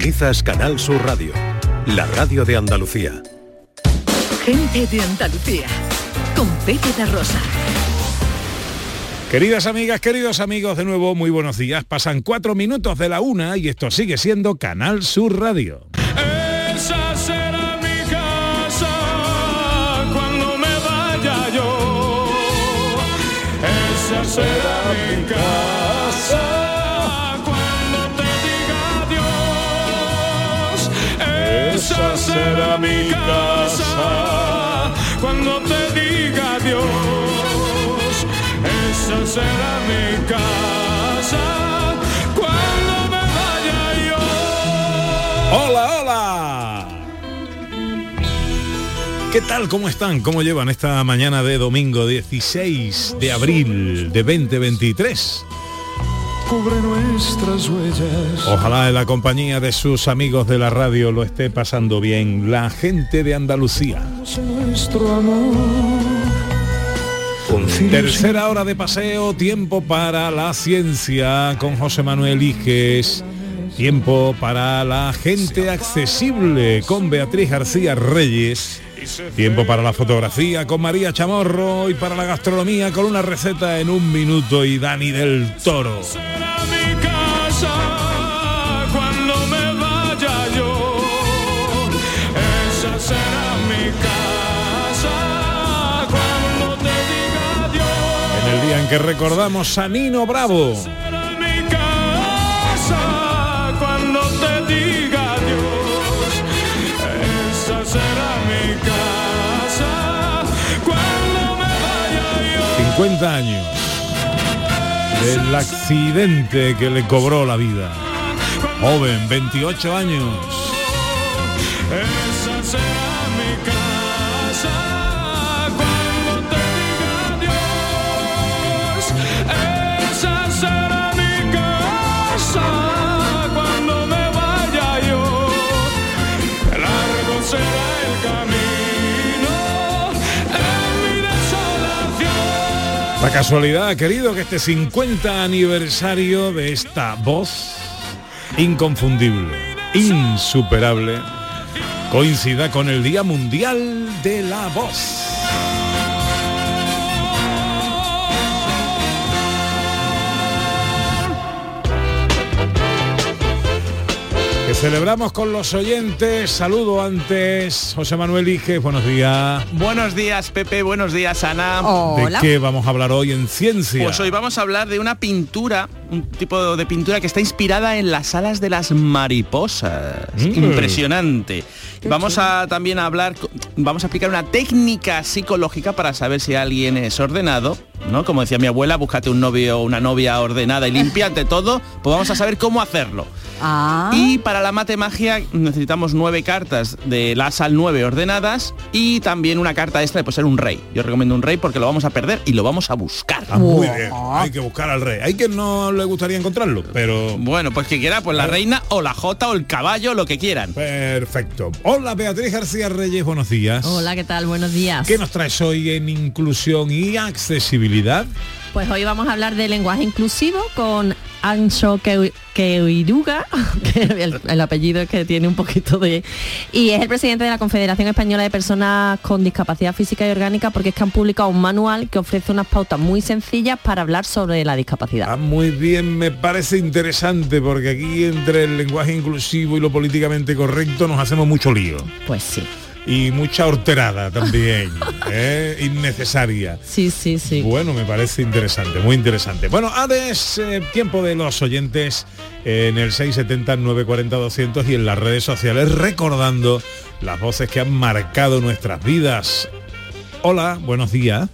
Quizás Canal Sur Radio, la radio de Andalucía. Gente de Andalucía, con Pepe de Rosa. Queridas amigas, queridos amigos, de nuevo muy buenos días. Pasan cuatro minutos de la una y esto sigue siendo Canal Sur Radio. Esa será mi casa cuando me vaya yo. Esa será mi casa Será mi casa cuando te diga adiós. Esa será mi casa cuando me vaya yo. ¡Hola, hola! ¿Qué tal? ¿Cómo están? ¿Cómo llevan esta mañana de domingo 16 de abril de 2023? Cubre nuestras huellas. Ojalá en la compañía de sus amigos de la radio lo esté pasando bien la gente de Andalucía. Nuestro amor. Tercera hora de paseo, tiempo para la ciencia con José Manuel Iges. Tiempo para la gente accesible con Beatriz García Reyes. Tiempo para la fotografía con María Chamorro y para la gastronomía con una receta en un minuto y Dani del Toro. En el día en que recordamos a Nino Bravo. 50 años del accidente que le cobró la vida. Joven, 28 años. Esa será mi La casualidad, querido, que este 50 aniversario de esta voz inconfundible, insuperable, coincida con el Día Mundial de la Voz. Celebramos con los oyentes. Saludo antes, José Manuel Ige, buenos días. Buenos días, Pepe. Buenos días, Ana. ¿De qué vamos a hablar hoy en ciencia? Pues hoy vamos a hablar de una pintura, un tipo de pintura que está inspirada en las alas de las mariposas. Mm. Impresionante. Vamos a también a hablar, vamos a aplicar una técnica psicológica para saber si alguien es ordenado, ¿no? Como decía mi abuela, búscate un novio o una novia ordenada y limpia ante todo, pues vamos a saber cómo hacerlo. Ah, Y para la mate magia necesitamos nueve cartas de las al 9 ordenadas y también una carta extra de pues, ser un rey. Yo recomiendo un rey porque lo vamos a perder y lo vamos a buscar. Ah, muy bien. Hay que buscar al rey. Hay que no le gustaría encontrarlo, pero Bueno, pues que quiera, pues la reina o la jota o el caballo, lo que quieran. perfecto. Hola Beatriz García Reyes, buenos días. Hola, ¿qué tal? Buenos días. ¿Qué nos traes hoy en inclusión y accesibilidad? Pues hoy vamos a hablar de lenguaje inclusivo con Ancho Keuiruga, que el, el apellido es que tiene un poquito de... Y es el presidente de la Confederación Española de Personas con Discapacidad Física y Orgánica porque es que han publicado un manual que ofrece unas pautas muy sencillas para hablar sobre la discapacidad. Ah, muy bien, me parece interesante porque aquí entre el lenguaje inclusivo y lo políticamente correcto nos hacemos mucho lío. Pues sí. Y mucha horterada también, ¿eh? innecesaria. Sí, sí, sí. Bueno, me parece interesante, muy interesante. Bueno, ahora es eh, tiempo de los oyentes en el 670-940-200 y en las redes sociales recordando las voces que han marcado nuestras vidas. Hola, buenos días.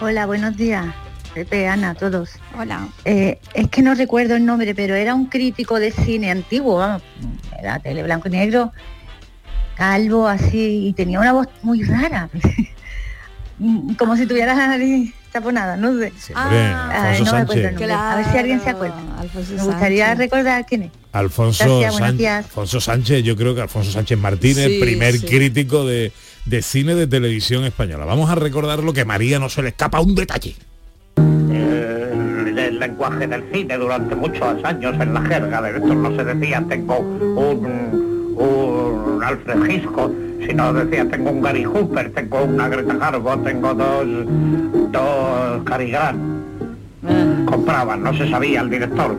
Hola, buenos días. Pepe, Ana, todos. Hola. es que no recuerdo el nombre, pero era un crítico de cine antiguo, vamos, era tele blanco y negro, calvo así, y tenía una voz muy rara. Como si tuviera la nariz taponada, no sé. Ay, me acuerdo. A ver si alguien se acuerda. me gustaría recordar quién es. Alfonso, Gracias. Alfonso Sánchez, yo creo que Alfonso Sánchez Martínez, Sí, primer sí. crítico de, de cine de televisión española. Vamos a recordar lo que María no se le escapa un detalle. El lenguaje del cine durante muchos años en la jerga. De esto no se decía tengo un, un Alfred Hitchcock, sino decía tengo un Gary Hooper, tengo una Greta Garbo, tengo dos, dos Cary Grant. Compraban, no se sabía el director.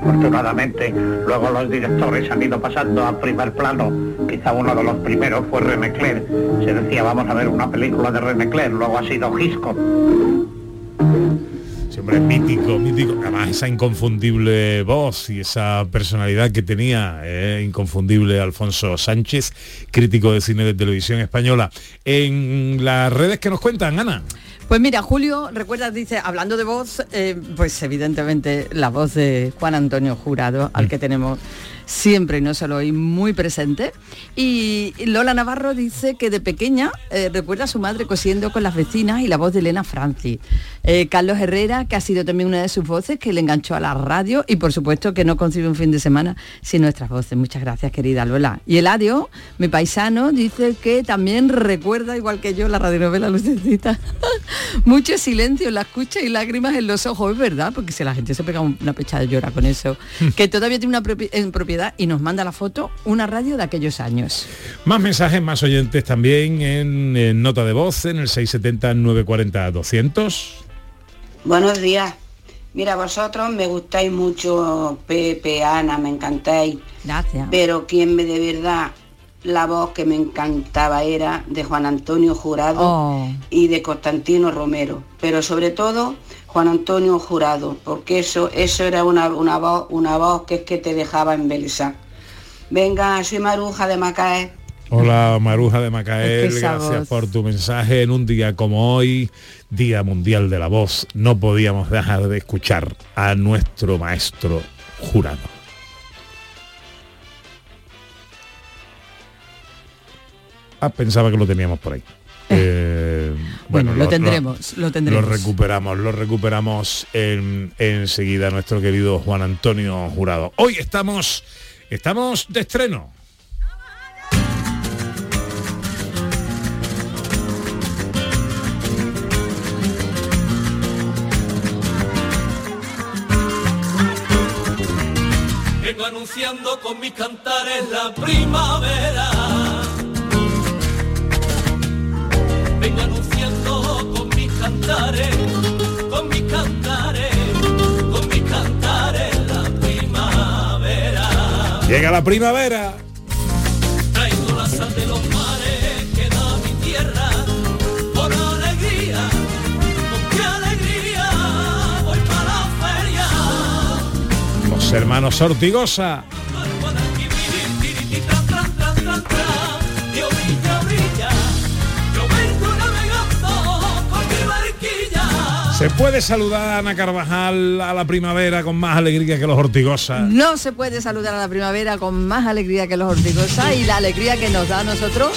Afortunadamente, luego los directores han ido pasando a primer plano. Quizá uno de los primeros fue René Clair. Se decía, vamos a ver una película de René Clair, luego ha sido Hitchcock. Siempre mítico, mítico. Además, esa inconfundible voz y esa personalidad que tenía, eh, inconfundible Alfonso Sánchez, crítico de cine de televisión española. En las redes que nos cuentan, Ana. Pues mira, Julio, recuerdas, dice, hablando de voz, eh, pues evidentemente la voz de Juan Antonio Jurado, al que tenemos siempre, y no solo hoy, muy presente. Y Lola Navarro dice que de pequeña eh, recuerda a su madre cosiendo con las vecinas y la voz de Elena Francis. Eh, Carlos Herrera, que ha sido también una de sus voces, que le enganchó a la radio y por supuesto que no concibe un fin de semana sin nuestras voces. Muchas gracias, querida Lola. Y Eladio, mi paisano, dice que también recuerda, igual que yo, la radionovela Lucecita. Mucho silencio en la escucha y lágrimas en los ojos, es verdad, porque si la gente se pega una pechada de llora con eso. que todavía tiene una propi- y nos manda la foto una radio de aquellos años. Más mensajes, más oyentes también en, en nota de voz en el 670-940-200. Buenos días. Mira, vosotros me gustáis mucho, Pepe, Ana, me encantáis. Gracias. Pero quien me de verdad la voz que me encantaba era de Juan Antonio Jurado Oh. y de Constantino Romero. Pero sobre todo Juan Antonio Jurado, porque eso, eso era una, una voz, una voz que es que te dejaba embelesar. Venga, soy Maruja de Macaé. Hola Maruja de Macael, Es que esa gracias voz. por tu mensaje en un día como hoy, Día Mundial de la Voz. No podíamos dejar de escuchar a nuestro maestro jurado. Ah, pensaba que lo teníamos por ahí. Eh, Bueno, lo tendremos, lo tendremos. Lo recuperamos, lo recuperamos en- enseguida nuestro querido Juan Antonio Jurado. Hoy estamos, estamos de estreno. Vengo anunciando con mis cantares la primavera. Vengo con con la primavera. Llega la primavera. Traigo la sal de los mares que da mi tierra por alegría, con qué alegría voy para la feria. Los hermanos Ortigosa. ¿Se puede saludar a Ana Carvajal a la primavera con más alegría que los Ortigosa? No se puede saludar a la primavera con más alegría que los hortigosa y la alegría que nos da a nosotros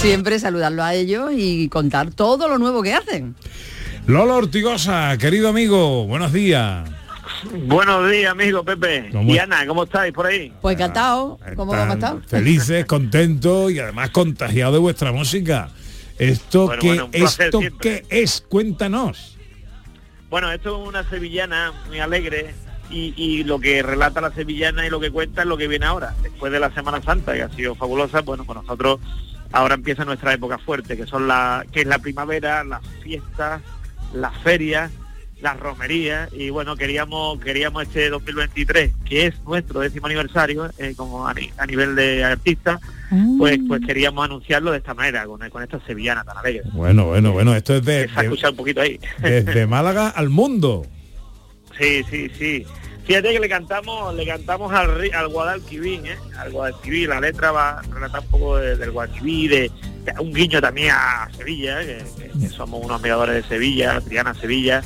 siempre saludarlo a ellos y contar todo lo nuevo que hacen. Lolo Ortigosa, querido amigo, buenos días. Buenos días, amigo Pepe. ¿Cómo Y es? Ana, ¿cómo estáis por ahí? Pues encantado, ¿cómo vamos a estar? Felices, contentos y además contagiados de vuestra música. ¿Esto Bueno, qué, bueno, esto qué es? Cuéntanos. Bueno, esto es una sevillana muy alegre y, lo que relata la sevillana y lo que cuenta es lo que viene ahora. Después de la Semana Santa, que ha sido fabulosa, bueno, pues nosotros ahora empieza nuestra época fuerte, que son la, que es la primavera, las fiestas, las ferias, las romerías y bueno, queríamos, queríamos este 2023, que es nuestro décimo aniversario, eh, como a, a nivel de artista, pues, pues queríamos anunciarlo de esta manera, con, con esta sevillana tan alegre. Bueno, bueno, bueno, esto es de, de- un poquito ahí. desde Málaga al mundo. Sí, sí, sí. Fíjate que le cantamos, le cantamos al, al Guadalquivir, ¿eh? Al Guadalquivir, la letra va a relatar un poco de- del Guadalquivir, de, de un guiño también a Sevilla, ¿eh? que, que- que somos unos admiradores de Sevilla, Triana Sevilla.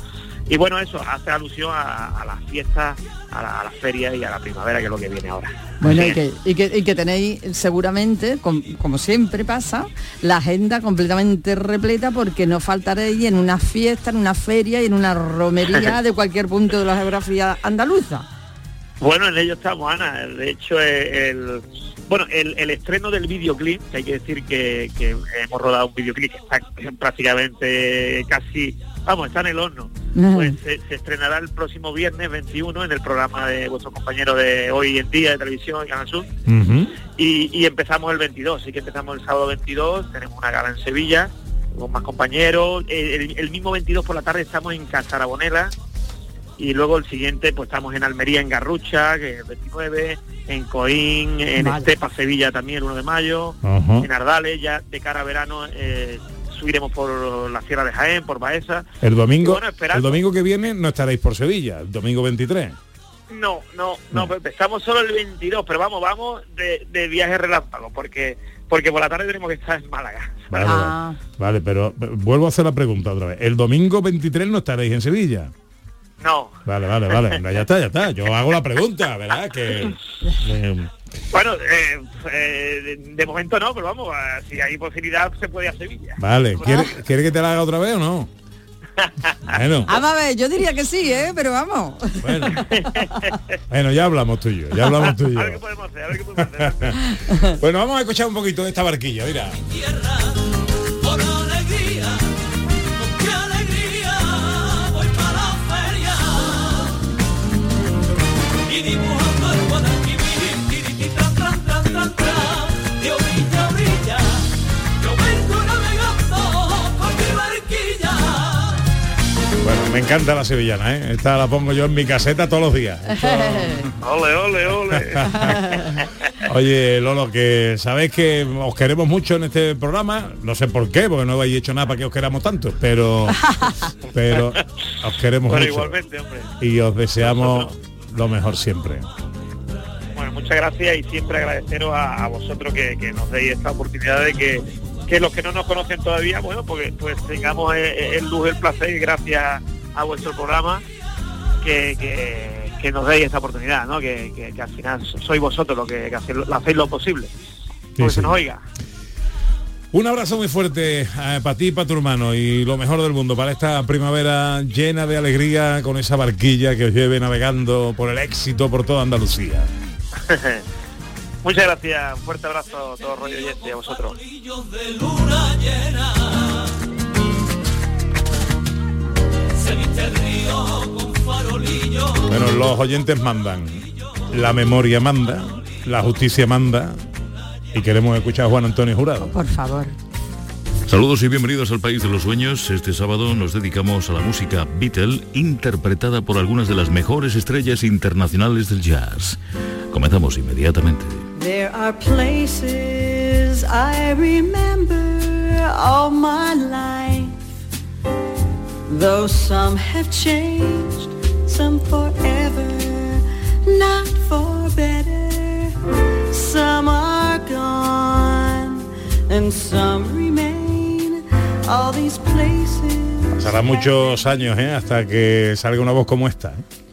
Y bueno, eso hace alusión a, a las fiestas, a la, las ferias y a la primavera, que es lo que viene ahora. Bueno, y que, y, que, y que tenéis seguramente, com- como siempre pasa, la agenda completamente repleta porque no faltaréis en una fiesta, en una feria y en una romería de cualquier punto de la geografía andaluza. Bueno, en ello estamos, Ana. De hecho, eh, el, bueno, el, el estreno del videoclip, que hay que decir que, que hemos rodado un videoclip que está prácticamente casi, vamos, está en el horno. Pues se, se estrenará el próximo viernes 21 en el programa de vuestro compañero de hoy en día de televisión, Canal Sur. y, y empezamos el 22, así que empezamos el sábado 22, tenemos una gala en Sevilla con más compañeros, el, el- el mismo 22 por la tarde estamos en Casarabonela y luego el siguiente pues estamos en Almería, en Garrucha, que es el 29, en Coín, en Vale. Estepa, Sevilla también el 1 de mayo, en Ardales, ya de cara a verano eh, subiremos por la Sierra de Jaén, por Baeza. El domingo, bueno, el domingo que viene no estaréis por Sevilla, el domingo 23. No, no, no, pues estamos solo el 22, pero vamos, vamos de, de viaje relámpago, porque porque por la tarde tenemos que estar en Málaga. Vale, vale. Vale, pero eh, vuelvo a hacer la pregunta otra vez. El domingo 23 no estaréis en Sevilla. No. Vale, vale, vale. Ya está, ya está. Yo hago la pregunta, ¿verdad? Que eh, Bueno, eh, eh, de, momento no, pero vamos, si hay posibilidad se puede ir a Sevilla. vale. ¿Quiere, quiere que te la haga otra vez o no? Bueno, Vamos a ver, yo diría que sí, ¿eh? Pero vamos. bueno, ya hablamos tú y yo. Ya hablamos tú y yo. A ver qué podemos hacer, a ver qué podemos hacer. Bueno, vamos a escuchar un poquito de esta barquilla, mira. Me encanta la sevillana, ¿eh? Esta la pongo yo en mi caseta todos los días. Ole, ole, ole. Oye, Lolo, que sabéis que os queremos mucho en este programa, no sé por qué, porque no habéis hecho nada para que os queramos tanto, pero pero os queremos Bueno, mucho igualmente, hombre. y os deseamos lo mejor siempre. Bueno, muchas gracias y siempre agradeceros a, a vosotros que, que nos deis esta oportunidad de que, que los que no nos conocen todavía, bueno, porque pues tengamos el, el luz, el placer y gracias a vuestro programa que, que, que nos deis esta oportunidad, ¿no? Que, que- que al final sois vosotros los que, que hacéis, lo- hacéis lo posible. Porque sí. se nos oiga. Un abrazo muy fuerte para ti y para tu hermano y lo mejor del mundo para esta primavera llena de alegría con esa barquilla que os lleve navegando por el éxito por toda Andalucía. Muchas gracias, un fuerte abrazo a todo rollo y a vosotros. Bueno, los oyentes mandan, la memoria manda, la justicia manda y queremos escuchar a Juan Antonio Jurado. Por favor. Saludos y bienvenidos al País de los Sueños. Este sábado nos dedicamos a la música Beatle, interpretada por algunas de las mejores estrellas internacionales del jazz. Comenzamos inmediatamente. There are places I remember all my life. Though some have changed, some forever, not. Some are gone and some remain. All these places Pasará muchos años ¿eh? hasta que salga una voz como esta. ¿eh?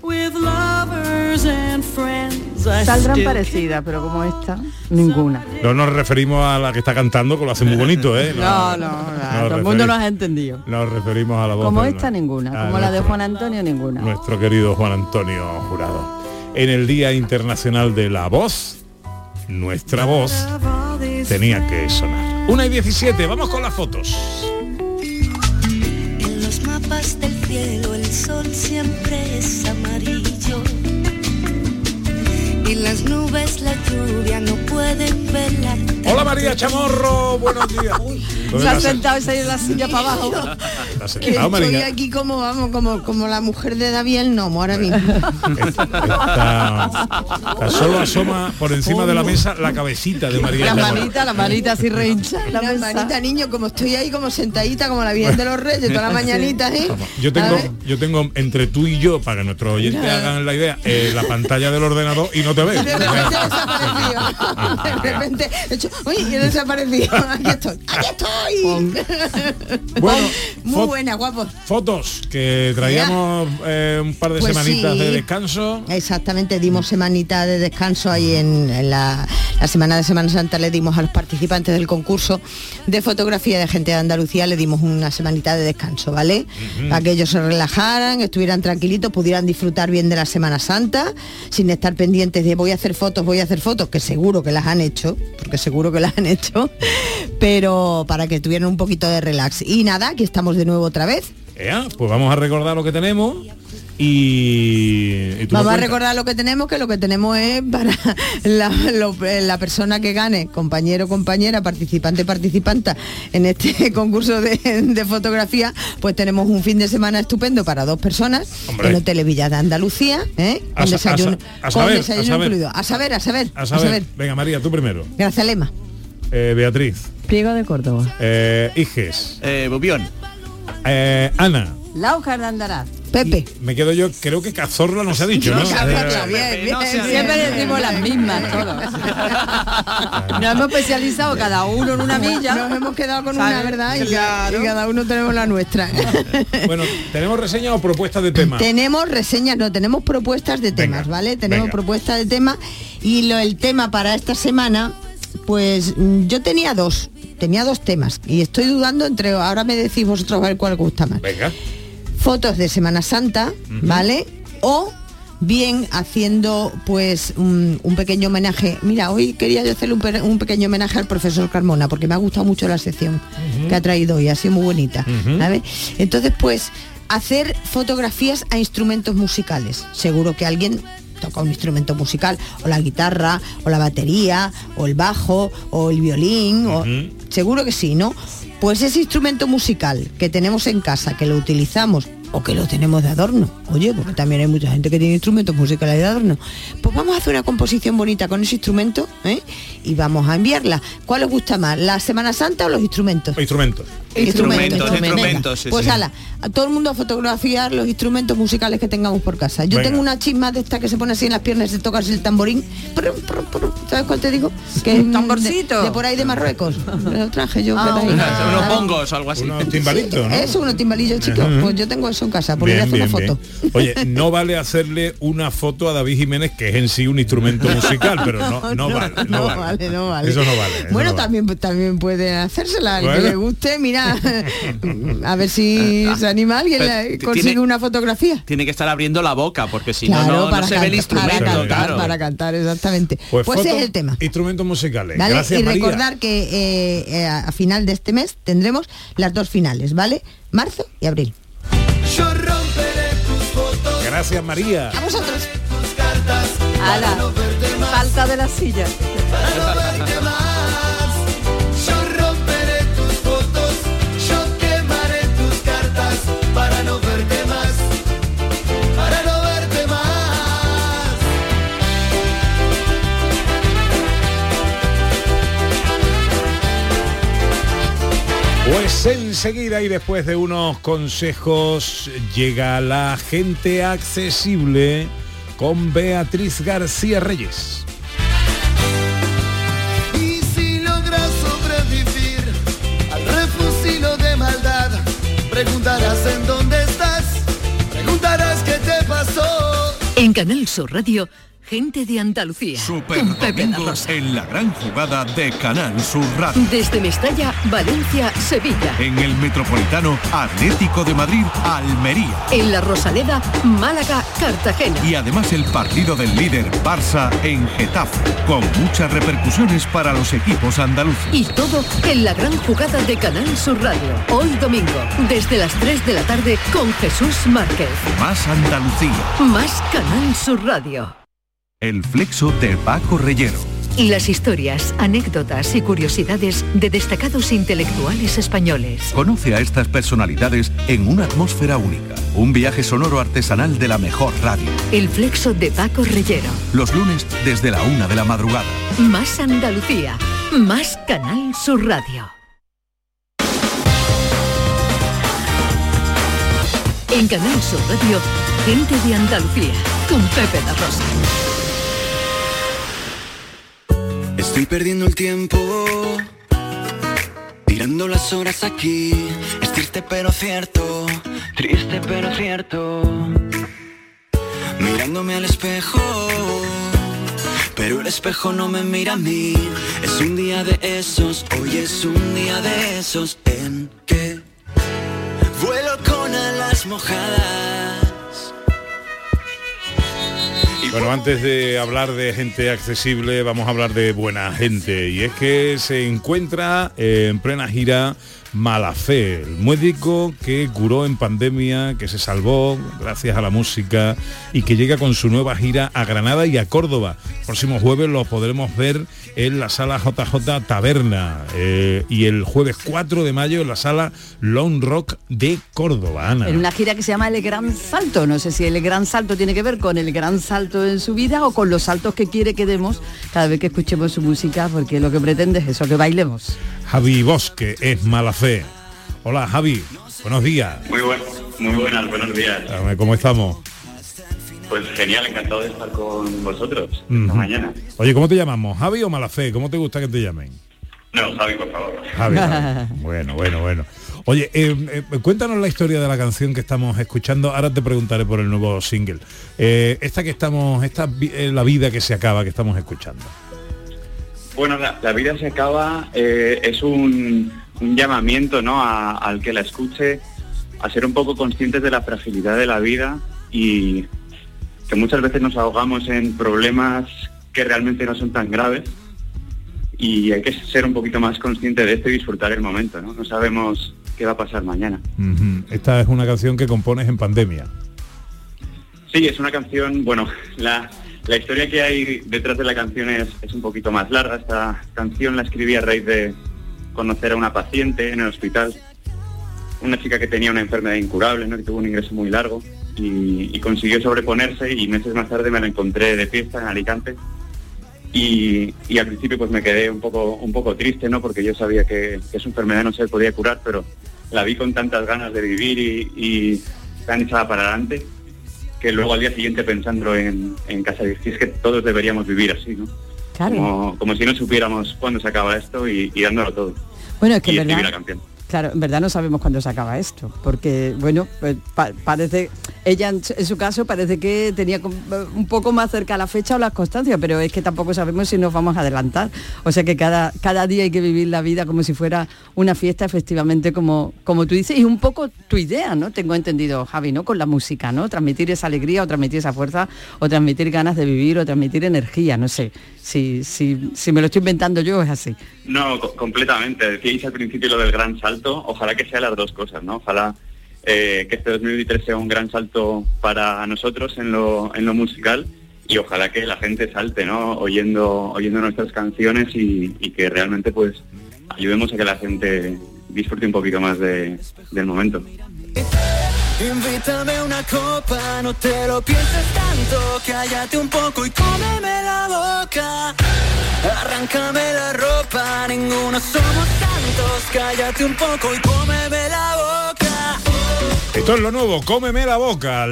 Saldrán parecidas, pero como esta, ninguna. No nos referimos a la que está cantando, que lo hace muy bonito, ¿eh? No, no, no, todo el mundo nos ha entendido. Nos referimos a la voz. Como esta, ninguna. Como la de nuestro- Juan Antonio, ninguna. Nuestro querido Juan Antonio Jurado. En el Día Internacional de la Voz, nuestra voz tenía que sonar. Una y 17, vamos con las fotos. En los mapas del cielo el sol siempre es amarillo. Las nubes la lluvia no pueden verla. Hola María Chamorro, buenos días. ¿Dónde Se ha sentado ido la silla para abajo. ¿Estás Que sentado, estoy María? aquí como vamos, como, como la mujer de David el Nomo ahora mismo. Está, está solo asoma por encima de la mesa la cabecita de María La Chamorro. manita, la manita así rehincha. La manita, niño, como estoy ahí como sentadita, como la Virgen de los Reyes, toda la mañanita, ¿eh? Yo tengo, yo tengo entre tú y yo, para que nuestros oyentes hagan la idea, eh, la pantalla del ordenador y no te ves. De repente he hecho, uy, y he desaparecido. Aquí estoy, aquí estoy. Bueno, Muy buenas, guapos. Fotos, que traíamos eh, un par de Pues semanitas sí. de descanso. Exactamente, dimos semanita de descanso ahí en, en la, la semana de Semana Santa, le dimos a los participantes del concurso de fotografía de gente de Andalucía, le dimos una semanita de descanso, ¿vale? Para que ellos se relajaran, estuvieran tranquilitos, pudieran disfrutar bien de la Semana Santa, sin estar pendientes de voy a hacer fotos, voy a hacer fotos, que seguro que las han hecho, porque seguro que las han hecho, pero para que tuvieran un poquito de relax. Y nada, aquí estamos de nuevo otra vez. Pues vamos a recordar lo que tenemos y, y tú me Vamos a recordar lo que tenemos, que lo que tenemos es para la, lo- eh, la persona que gane, compañero, compañera, participante, participanta en este concurso de, de fotografía, pues tenemos un fin de semana estupendo para dos personas Hombre. en Hotel Villa de Andalucía, ¿eh? A con a desayuno, sa- a con saber, desayuno a saber. incluido. A saber, a saber, A saber. Venga, María, tú primero. Gracias, Lema. Eh, Beatriz. Pliego de Córdoba. Eh, Iges. Eh, Bubión. Eh, Ana. Laujar de Andaraz. Pepe. Me quedo yo, creo que Cazorla no se ha dicho, ¿no? Cazorla, Eh, bien, bien, Siempre decimos las mismas todos. Nos hemos especializado cada uno en una milla. Nos hemos quedado con ¿Sabes? una, ¿verdad? Y, ca- Claro. y cada uno tenemos la nuestra. Bueno, ¿tenemos reseña o propuestas de tema? Tenemos reseñas, no, tenemos propuestas de temas, ¿vale? Tenemos venga. propuestas de tema y lo, el tema para esta semana, pues mm, yo tenía dos, tenía dos temas y estoy dudando entre, ahora me decís vosotros a ver cuál gusta más. Venga. Fotos de Semana Santa, ¿vale? O bien haciendo pues un, un pequeño homenaje. Mira, hoy quería yo hacerle un, pe- un pequeño homenaje al profesor Carmona porque me ha gustado mucho la sección que ha traído hoy, ha sido muy bonita. Entonces, pues, hacer fotografías a instrumentos musicales. Seguro que alguien toca un instrumento musical, o la guitarra, o la batería, o el bajo, o el violín, o seguro que sí, ¿no? Pues ese instrumento musical que tenemos en casa, que lo utilizamos o que lo tenemos de adorno, oye, porque también hay mucha gente que tiene instrumentos musicales de adorno, pues vamos a hacer una composición bonita con ese instrumento ¿eh? y vamos a enviarla. ¿Cuál os gusta más, la Semana Santa o los instrumentos? Instrumentos. Instrumentos, sí, pues sí. ala, a todo el mundo a fotografiar los instrumentos musicales que tengamos por casa. Yo Venga. tengo una chisma de esta que se pone así en las piernas y se toca así el tamborín. Prum, prum, prum. ¿Sabes cuál te digo? Que es tamborcito. De, de por ahí de Marruecos. Lo traje yo. ahí. Unos o algo así. Unos timbalitos, ¿no? Eso, unos timbalillos chicos. Pues yo tengo eso en casa, por ir a hacer una foto. bien. Oye, no vale hacerle una foto a David Jiménez, que es en sí un instrumento musical, pero no, no, vale. No, no vale. vale, no vale. Eso no vale. eso Bueno, no vale. también también puede hacérsela, al que le guste, mira, a ver si se anima alguien, Pero t- consigue tiene- una fotografía. Tiene que estar abriendo la boca, porque si no, Claro, no, no para se ve el cantar, para instrumento, cantar, claro. para cantar, exactamente. Pues, Pues, ese foto, es el tema. Instrumentos musicales. ¿Vale? Gracias, y María. recordar que eh, eh, a final de este mes tendremos las dos finales, ¿vale? Marzo y abril. Yo romperé tus fotos, Gracias, María. A vosotros. tus cartas, Ala, falta de la silla. Pues enseguida y después de unos consejos llega la gente accesible con Beatriz García Reyes. Y si logras sobrevivir al refusilo de maldad, preguntarás en dónde estás, preguntarás qué te pasó. En Canal Sur Radio, gente de Andalucía. Super con Pepe da Domingo Rosa. en la gran jugada de Canal Sur Radio. Desde Mestalla, Valencia, Sevilla. En el Metropolitano Atlético de Madrid, Almería. En La Rosaleda, Málaga, Cartagena. Y además el partido del líder Barça en Getafe, con muchas repercusiones para los equipos andaluces. Y todo en la gran jugada de Canal Sur Radio. Hoy domingo, desde las 3 de la tarde con Jesús Márquez. Más Andalucía. Más Canal Sur Radio. El flexo de Paco Reyero. Las historias, anécdotas y curiosidades de destacados intelectuales españoles. Conoce a estas personalidades en una atmósfera única. Un viaje sonoro artesanal de la mejor radio. El flexo de Paco Reyero. Los lunes desde la una de la madrugada. Más Andalucía. Más Canal Sur Radio. En Canal Sur Radio, gente de Andalucía. Con Pepe da Rosa. Estoy perdiendo el tiempo Mirando las horas aquí, es triste pero cierto, triste pero cierto. Mirándome al espejo, pero el espejo no me mira a mí. Es un día de esos, hoy es un día de esos en que vuelo con alas mojadas. Bueno, antes de hablar de gente accesible, vamos a hablar de buena gente. Y es que se encuentra en plena gira Malafé, el médico que curó en pandemia, que se salvó gracias a la música y que llega con su nueva gira a Granada y a Córdoba. Próximo jueves lo podremos ver en la sala JJ Taberna eh, y el jueves 4 de mayo en la sala Lone Rock de Córdoba. En una gira que se llama El Gran Salto. No sé si el Gran Salto tiene que ver con el gran salto en su vida o con los saltos que quiere que demos cada vez que escuchemos su música, porque lo que pretende es eso, que bailemos. Javi Bosque es mala fe. Hola Javi, buenos días. Muy, buen, muy buenas, buenos días. Dame, ¿Cómo estamos? Pues genial, encantado de estar con vosotros esta Ujú. mañana. Oye, ¿cómo te llamamos? ¿Javi o Malafé? ¿Cómo te gusta que te llamen? No, Javi, por favor. Javi. Javi. Bueno, bueno, bueno. Oye, eh, eh, cuéntanos la historia de la canción que estamos escuchando. Ahora te preguntaré por el nuevo single. Eh, esta que estamos, esta eh, la vida que se acaba que estamos escuchando. Bueno, la, la vida se acaba, eh, es un, un llamamiento ¿no? a- al que la escuche, a ser un poco conscientes de la fragilidad de la vida y que muchas veces nos ahogamos en problemas que realmente no son tan graves y hay que ser un poquito más consciente de esto y disfrutar el momento, ¿no? No sabemos qué va a pasar mañana. Esta es una canción que compones en pandemia. Sí, es una canción, bueno, la, la historia que hay detrás de la canción es, es un poquito más larga. Esta canción la escribí a raíz de conocer a una paciente en el hospital, una chica que tenía una enfermedad incurable, ¿no? que tuvo un ingreso muy largo y, consiguió sobreponerse y meses más tarde me la encontré de fiesta en Alicante y, y al principio pues me quedé un poco, un poco triste, ¿no? porque yo sabía que, que su enfermedad no se podía curar, pero la vi con tantas ganas de vivir y, y tan echada para adelante que luego al día siguiente pensando en, en casa dije, es que todos deberíamos vivir así, ¿no? Claro. Como, como si no supiéramos cuándo se acaba esto y, y dándolo todo. Bueno, es que y escribí verdad. Claro, en verdad no sabemos cuándo se acaba esto, porque bueno, pues, pa- parece, ella en, su- caso parece que tenía com- un poco más cerca la fecha o las constancias, pero es que tampoco sabemos si nos vamos a adelantar. O sea que cada, cada día hay que vivir la vida como si fuera una fiesta, efectivamente, como, como tú dices, y un poco tu idea, ¿no? Tengo entendido, Javi, ¿no? Con la música, ¿no? Transmitir esa alegría o transmitir esa fuerza o transmitir ganas de vivir o transmitir energía, no sé. Si, si, si me lo estoy inventando yo es así. No, co- completamente. Decíais al principio lo del gran salto. Ojalá que sea las dos cosas, ¿no? Ojalá eh, que este 2023 sea un gran salto para nosotros en lo, en lo musical y ojalá que la gente salte, ¿no? Oyendo, oyendo nuestras canciones y, que realmente pues ayudemos a que la gente disfrute un poquito más de- del momento. Invítame una copa, no te lo pienses tanto, cállate un poco y cómeme la boca. Arráncame la ropa, ninguno somos tantos, cállate un poco y cómeme la boca. Esto es lo nuevo, Cómeme la boca,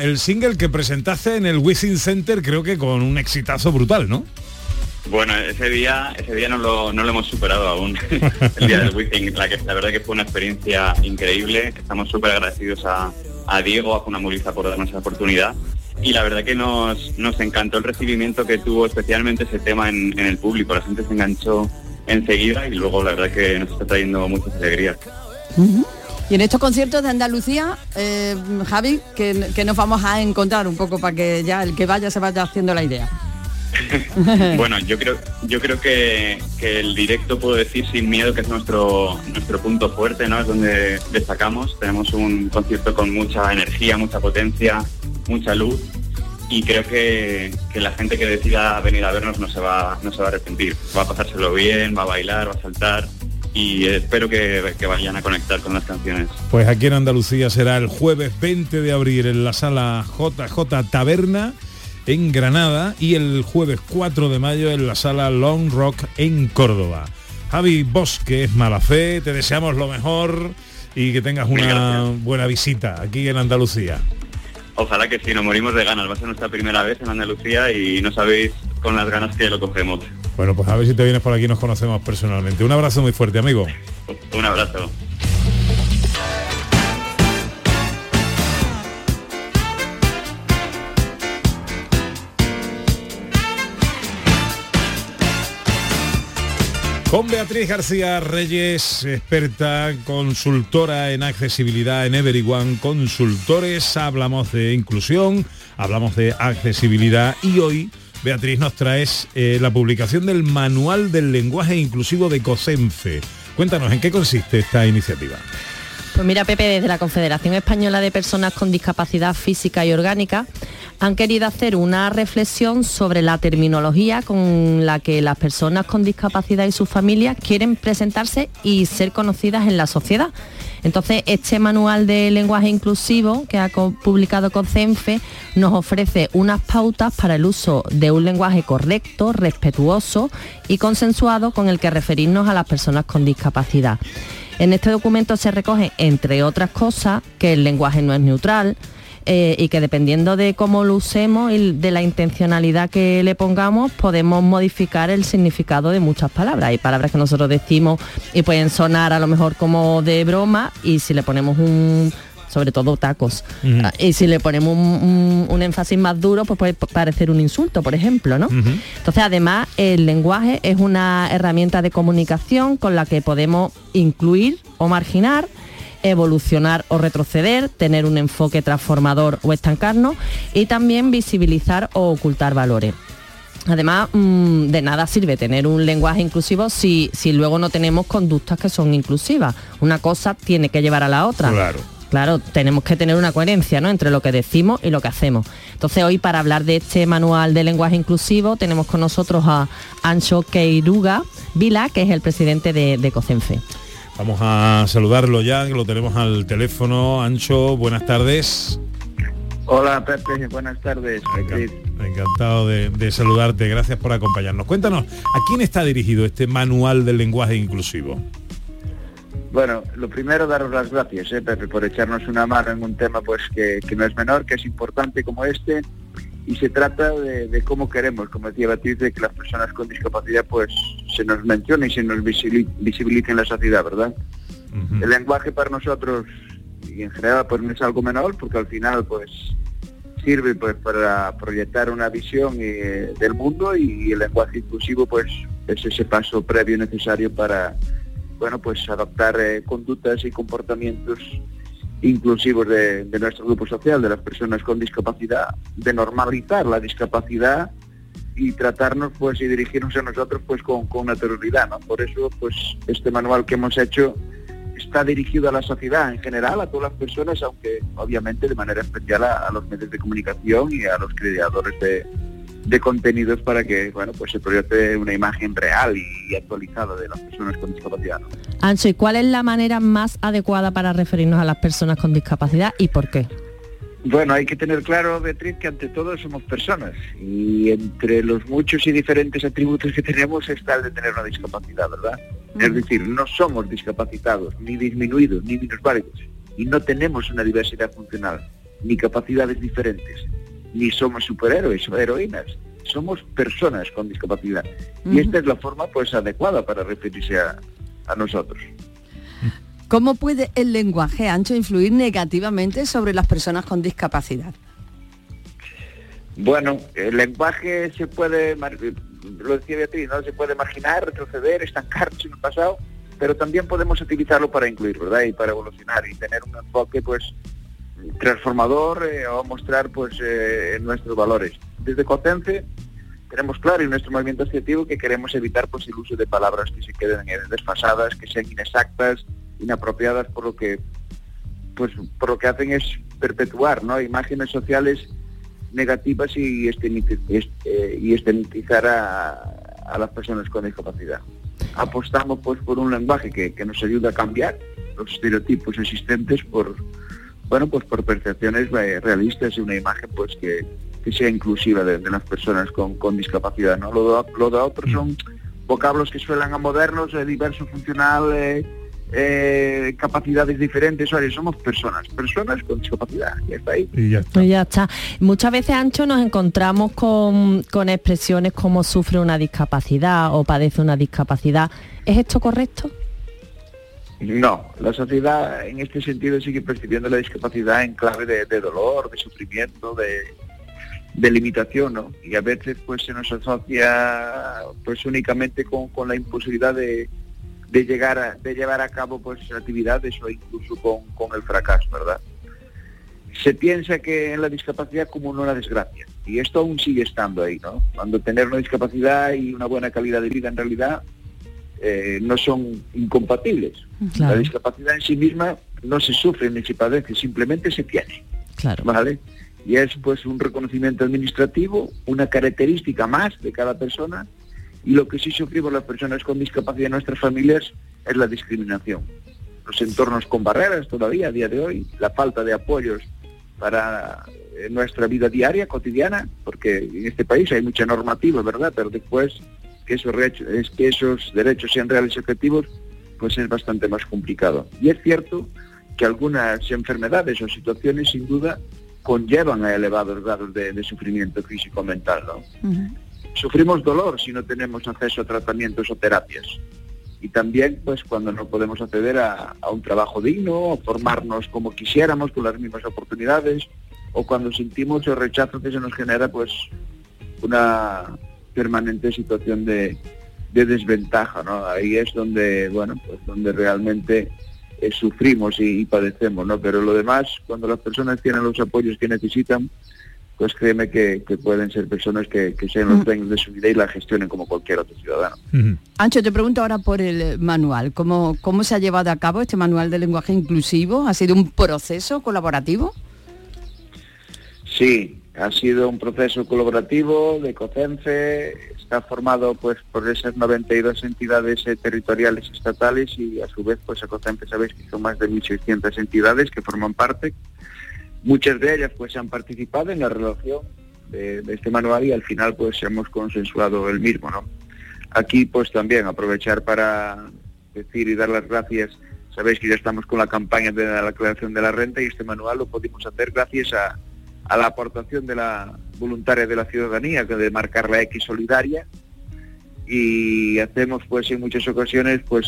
el single que presentaste en el Wizzing Center, creo que con un exitazo brutal, ¿no? Bueno, ese día, ese día no lo, no lo hemos superado aún. el día del Wizzing, la, que, la verdad que fue una experiencia increíble. Estamos súper agradecidos a, a Diego, a Funamuriza por darnos esa oportunidad. Y la verdad que nos, nos encantó el recibimiento que tuvo especialmente ese tema en, en el público. La gente se enganchó enseguida y luego la verdad que nos está trayendo muchas alegrías. Y en estos conciertos de Andalucía, eh, Javi, que, que nos vamos a encontrar un poco para que ya el que vaya se vaya haciendo la idea. Bueno, yo creo, yo creo que, el directo puedo decir sin miedo que es nuestro, nuestro punto fuerte, ¿no? Es donde destacamos. Tenemos un concierto con mucha energía, mucha potencia, mucha luz. Y creo que, que la gente que decida venir a vernos no se va, no se va a arrepentir. Va a pasárselo bien, va a bailar, va a saltar. Y espero que, que vayan a conectar con las canciones. Pues aquí en Andalucía será el jueves 20 de abril en la sala JJ Taberna en Granada y el jueves 4 de mayo en la sala Long Rock en Córdoba. Javi Bosque es mala fe, te deseamos lo mejor y que tengas una buena visita aquí en Andalucía. Ojalá que sí, nos morimos de ganas. Va a ser nuestra primera vez en Andalucía y no sabéis con las ganas que lo cogemos. Bueno, pues a ver si te vienes por aquí y nos conocemos personalmente. Un abrazo muy fuerte, amigo. Un abrazo. Con Beatriz García Reyes, experta, consultora en accesibilidad en Everyone Consultores, hablamos de inclusión, hablamos de accesibilidad y hoy Beatriz nos traes eh, la publicación del Manual del Lenguaje Inclusivo de COSENFE. Cuéntanos, ¿en qué consiste esta iniciativa? Pues mira, Pepe, desde la Confederación Española de Personas con Discapacidad Física y Orgánica han querido hacer una reflexión sobre la terminología con la que las personas con discapacidad y sus familias quieren presentarse y ser conocidas en la sociedad. Entonces, este manual de lenguaje inclusivo que ha publicado CONCENFE nos ofrece unas pautas para el uso de un lenguaje correcto, respetuoso y consensuado con el que referirnos a las personas con discapacidad. En este documento se recoge, entre otras cosas, que el lenguaje no es neutral, eh, y que dependiendo de cómo lo usemos y de la intencionalidad que le pongamos, podemos modificar el significado de muchas palabras. Hay palabras que nosotros decimos y pueden sonar a lo mejor como de broma y si le ponemos un sobre todo tacos. Ah, Y si le ponemos un, un- un énfasis más duro, pues puede parecer un insulto, por ejemplo, ¿no? Entonces, además, el lenguaje es una herramienta de comunicación con la que podemos incluir o marginar, evolucionar o retroceder, tener un enfoque transformador o estancarnos y también visibilizar o ocultar valores. Además, mm, de nada sirve tener un lenguaje inclusivo si, si luego no tenemos conductas que son inclusivas. Una cosa tiene que llevar a la otra. Claro. Claro, tenemos que tener una coherencia ¿no? entre lo que decimos y lo que hacemos. Entonces hoy para hablar de este manual de lenguaje inclusivo tenemos con nosotros a Ancho Queiruga Vila, que es el presidente de, de COCENFE. Vamos a saludarlo ya, que lo tenemos al teléfono. Ancho, buenas tardes. Hola Pepe, buenas tardes. Encantado de, de saludarte, gracias por acompañarnos. Cuéntanos, ¿a quién está dirigido este manual del lenguaje inclusivo? Bueno, lo primero daros las gracias, eh, Pepe, por echarnos una mano en un tema pues que, que no es menor, que es importante como este, y se trata de, de cómo queremos, como decía Beatriz, de que las personas con discapacidad pues se nos mencione y se nos visibili- visibilice en la sociedad, ¿verdad? El lenguaje para nosotros y en general pues no es algo menor, porque al final pues sirve pues para proyectar una visión eh, del mundo y el lenguaje inclusivo pues es ese paso previo necesario para bueno pues adoptar eh, conductas y comportamientos inclusivos de, nuestro grupo social, de las personas con discapacidad, de normalizar la discapacidad y tratarnos pues y dirigirnos a nosotros pues con, con naturalidad. Por eso pues este manual que hemos hecho está dirigido a la sociedad en general, a todas las personas, aunque obviamente de manera especial a los medios de comunicación y a los creadores de, de contenidos para que bueno pues se proyecte una imagen real y actualizada de las personas con discapacidad. Ancho, ¿y cuál es la manera más adecuada para referirnos a las personas con discapacidad y por qué? Bueno, hay que tener claro, Beatriz, que ante todo somos personas y entre los muchos y diferentes atributos que tenemos está el de tener una discapacidad, ¿verdad? Es decir, no somos discapacitados, ni disminuidos, ni minusválidos y no tenemos una diversidad funcional, ni capacidades diferentes, ni somos superhéroes o heroínas. Somos personas con discapacidad y esta es la forma pues adecuada para referirse a, a nosotros. ¿Cómo puede el lenguaje ancho influir negativamente sobre las personas con discapacidad? Bueno, el lenguaje se puede, lo decía Beatriz, ¿no? Se puede imaginar, retroceder, estancarse en el pasado, pero también podemos utilizarlo para incluir, ¿verdad? Y para evolucionar y tener un enfoque, pues, transformador eh, o mostrar, pues, eh, nuestros valores. Desde Cotense tenemos claro en nuestro movimiento asociativo que queremos evitar, pues, el uso de palabras que se queden desfasadas, que sean inexactas, inapropiadas, por lo que, pues, por lo que hacen es perpetuar, ¿no? Imágenes sociales negativas y, eh, estigmatizar a, a las personas con discapacidad. Apostamos pues por un lenguaje que, que nos ayuda a cambiar los estereotipos existentes por bueno pues por percepciones eh, realistas y una imagen pues que, que sea inclusiva de, de las personas con, con discapacidad. ¿no? Lo, de- lo de otros son vocablos que suenan a modernos, eh, diverso funcional, eh, eh, capacidades diferentes, oye, somos personas, personas con discapacidad, y está ahí. Y ya Pues ya está. Muchas veces, Ancho, nos encontramos con, con expresiones como sufre una discapacidad o padece una discapacidad. ¿Es esto correcto? No, la sociedad en este sentido sigue percibiendo la discapacidad en clave de, dolor, de sufrimiento, de, de limitación, ¿no? Y a veces pues se nos asocia pues únicamente con, con la imposibilidad de, de llegar a, de llevar a cabo pues actividades o incluso con, con el fracaso, ¿verdad? Se piensa que en la discapacidad como una desgracia y esto aún sigue estando ahí, ¿no? Cuando tener una discapacidad y una buena calidad de vida en realidad eh, no son incompatibles. La discapacidad en sí misma no se sufre ni se padece, simplemente se tiene. Claro. ¿Vale? Y es pues un reconocimiento administrativo, una característica más de cada persona y lo que sí sufrimos las personas con discapacidad en nuestras familias es la discriminación. Los entornos con barreras todavía a día de hoy, la falta de apoyos para eh, nuestra vida diaria, cotidiana, porque en este país hay mucha normativa, ¿verdad? Pero después que esos, derechos, es que esos derechos sean reales y efectivos, pues es bastante más complicado. Y es cierto que algunas enfermedades o situaciones sin duda conllevan a elevados grados de, de sufrimiento físico-mental, ¿no? Sufrimos dolor si no tenemos acceso a tratamientos o terapias. Y también, pues, cuando no podemos acceder a, a un trabajo digno, o formarnos como quisiéramos, con las mismas oportunidades, o cuando sentimos el rechazo que se nos genera, pues, una permanente situación de, de desventaja, ¿no? Ahí es donde, bueno, pues donde realmente eh, sufrimos y, y padecemos, ¿no? Pero lo demás, cuando las personas tienen los apoyos que necesitan, pues créeme que, que pueden ser personas que, que sean los dueños de su vida y la gestionen como cualquier otro ciudadano. Ancho, te pregunto ahora por el manual. ¿Cómo, ¿Cómo se ha llevado a cabo este manual de lenguaje inclusivo? ¿Ha sido un proceso colaborativo? Sí, ha sido un proceso colaborativo de COCENFE, está formado pues por esas 92 entidades eh, territoriales estatales y a su vez pues a COCENFE sabéis que son más de 1.600 entidades que forman parte. Muchas de ellas pues han participado en la relación de, este manual y al final pues hemos consensuado el mismo, ¿no? Aquí pues también aprovechar para decir y dar las gracias, sabéis que ya estamos con la campaña de la declaración de la renta y este manual lo pudimos hacer gracias a, a la aportación de la voluntaria de la ciudadanía, de marcar la X solidaria, y hacemos pues en muchas ocasiones pues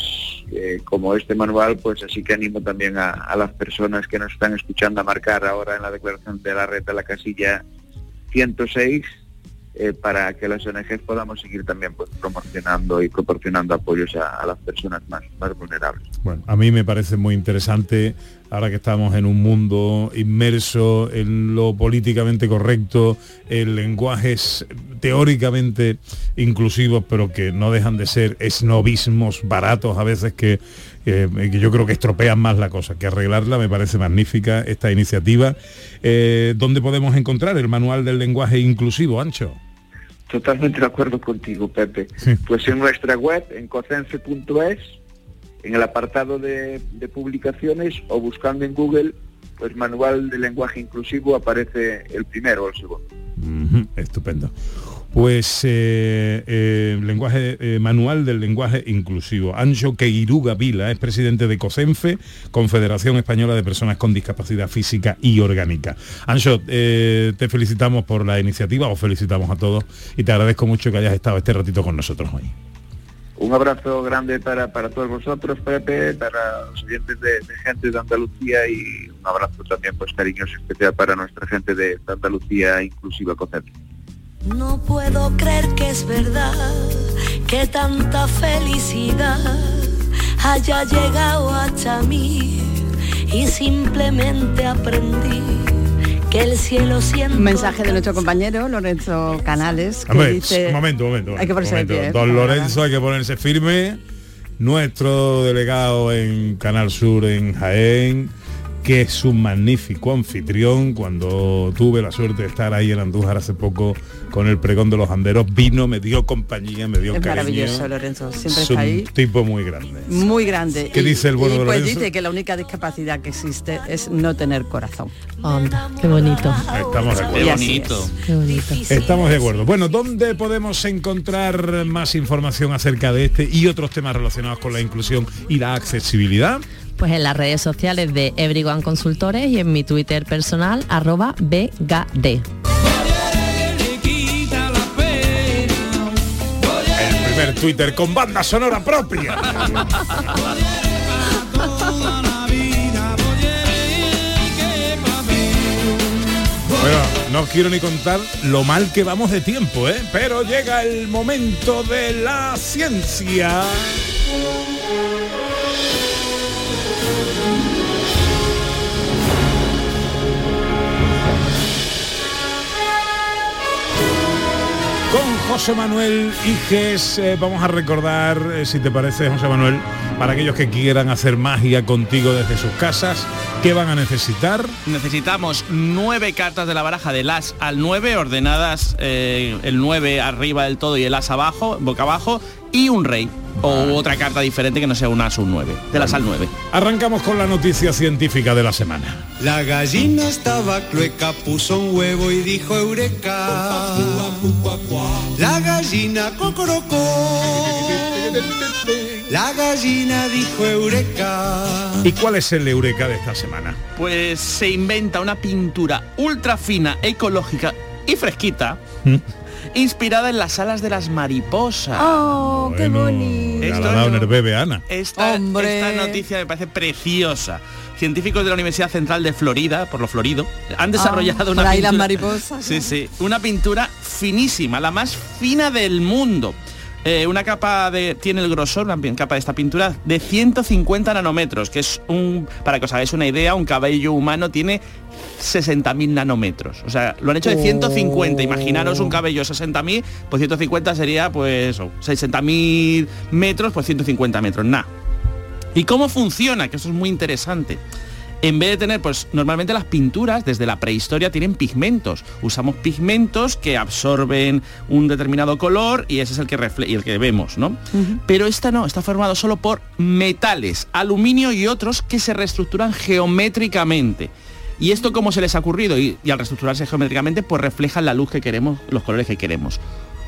eh, como este manual pues así que animo también a, las personas que nos están escuchando a marcar ahora en la declaración de la renta la casilla 106 eh, para que las ONGs podamos seguir también pues promocionando y proporcionando apoyos a, las personas más, más vulnerables. Bueno, a mí me parece muy interesante ahora que estamos en un mundo inmerso en lo políticamente correcto, en lenguajes teóricamente inclusivos, pero que no dejan de ser esnovismos baratos a veces que, eh, yo creo que estropean más la cosa, que arreglarla me parece magnífica esta iniciativa. Eh, ¿Dónde podemos encontrar el manual del lenguaje inclusivo, Ancho? Totalmente de acuerdo contigo, Pepe. Pues en nuestra web, en cocense.es, en el apartado de, de, publicaciones o buscando en Google, pues manual de lenguaje inclusivo aparece el primero o el segundo. Estupendo. Pues eh, eh, lenguaje eh, manual del lenguaje inclusivo. Ancho Queiruga Vila es presidente de COSENFE, Confederación Española de Personas con Discapacidad Física y Orgánica. Ancho, te felicitamos por la iniciativa, os felicitamos a todos y te agradezco mucho que hayas estado este ratito con nosotros hoy. Un abrazo grande para, para todos vosotros, Pepe, para los oyentes de, gente de Andalucía y un abrazo también pues cariñoso especial para nuestra gente de, de Andalucía Inclusiva Concepto. No puedo creer que es verdad que tanta felicidad haya llegado hasta mí y simplemente aprendí que el cielo siempre... Un mensaje de nuestro compañero Lorenzo Canales que Hombre, dice... Un momento, un momento. Hay que ponerse momento. de pie, Don Lorenzo hay que ponerse firme. Nuestro delegado en Canal Sur en Jaén, que es un magnífico anfitrión. Cuando tuve la suerte de estar ahí en Andújar hace poco con el pregón de los anderos, vino, me dio compañía, me dio Es cariño. maravilloso, Lorenzo. Siempre Es está un ahí. tipo muy grande. Muy grande. ¿Qué Y- dice el bueno y de pues dice que la única discapacidad que existe es no tener corazón. Anda, qué bonito. Estamos de acuerdo. Así es. Qué bonito. Estamos de acuerdo. Bueno, ¿dónde podemos encontrar más información acerca de este y otros temas relacionados con la inclusión y la accesibilidad? Pues en las redes sociales de Everyone Consultores y en mi Twitter personal, arroba BGD. El primer Twitter con banda sonora propia. Bueno, no quiero ni contar lo mal que vamos de tiempo, ¿eh? Pero llega el momento de la ciencia. José Manuel Iges eh, vamos a recordar, eh, si te parece, José Manuel, para aquellos que quieran hacer magia contigo desde sus casas, ¿qué van a necesitar? Necesitamos nueve cartas de la baraja del as al 9, ordenadas eh, el 9 arriba del todo y el as abajo, boca abajo, y un rey. O otra carta diferente que no sea un as o un 9. Del as al 9. Arrancamos con la noticia científica de la semana. La gallina estaba clueca, puso un huevo y dijo eureka. La gallina cocorocó. La gallina dijo eureka. ¿Y cuál es el eureka de esta semana? Pues se inventa una pintura ultra fina, ecológica y fresquita, inspirada en las alas de las mariposas. ¡Oh, qué bonito! Dado un bebé Ana. Esta, Hombre. esta noticia me parece preciosa. Científicos de la Universidad Central de Florida, por lo Florido, han desarrollado Ah, una ahí las pintura. mariposas. Sí, sí, una pintura finísima, la más fina del mundo. Eh, una capa de tiene el grosor, una capa de esta pintura de 150 nanómetros, que es un, para que os hagáis una idea, un cabello humano tiene 60.000 nanómetros. O sea, lo han hecho de 150. Imaginaros un cabello 60.000, pues 150 sería pues eso, 60.000 metros, pues 150 metros. Nada. ¿Y cómo funciona? Que eso es muy interesante. En vez de tener, pues normalmente las pinturas desde la prehistoria tienen pigmentos. Usamos pigmentos que absorben un determinado color y ese es el que, refle- y el que vemos, ¿no? Pero esta no, está formado solo por metales, aluminio y otros que se reestructuran geométricamente. ¿Y esto cómo se les ha ocurrido? Y, y al reestructurarse geométricamente, pues reflejan la luz que queremos, los colores que queremos.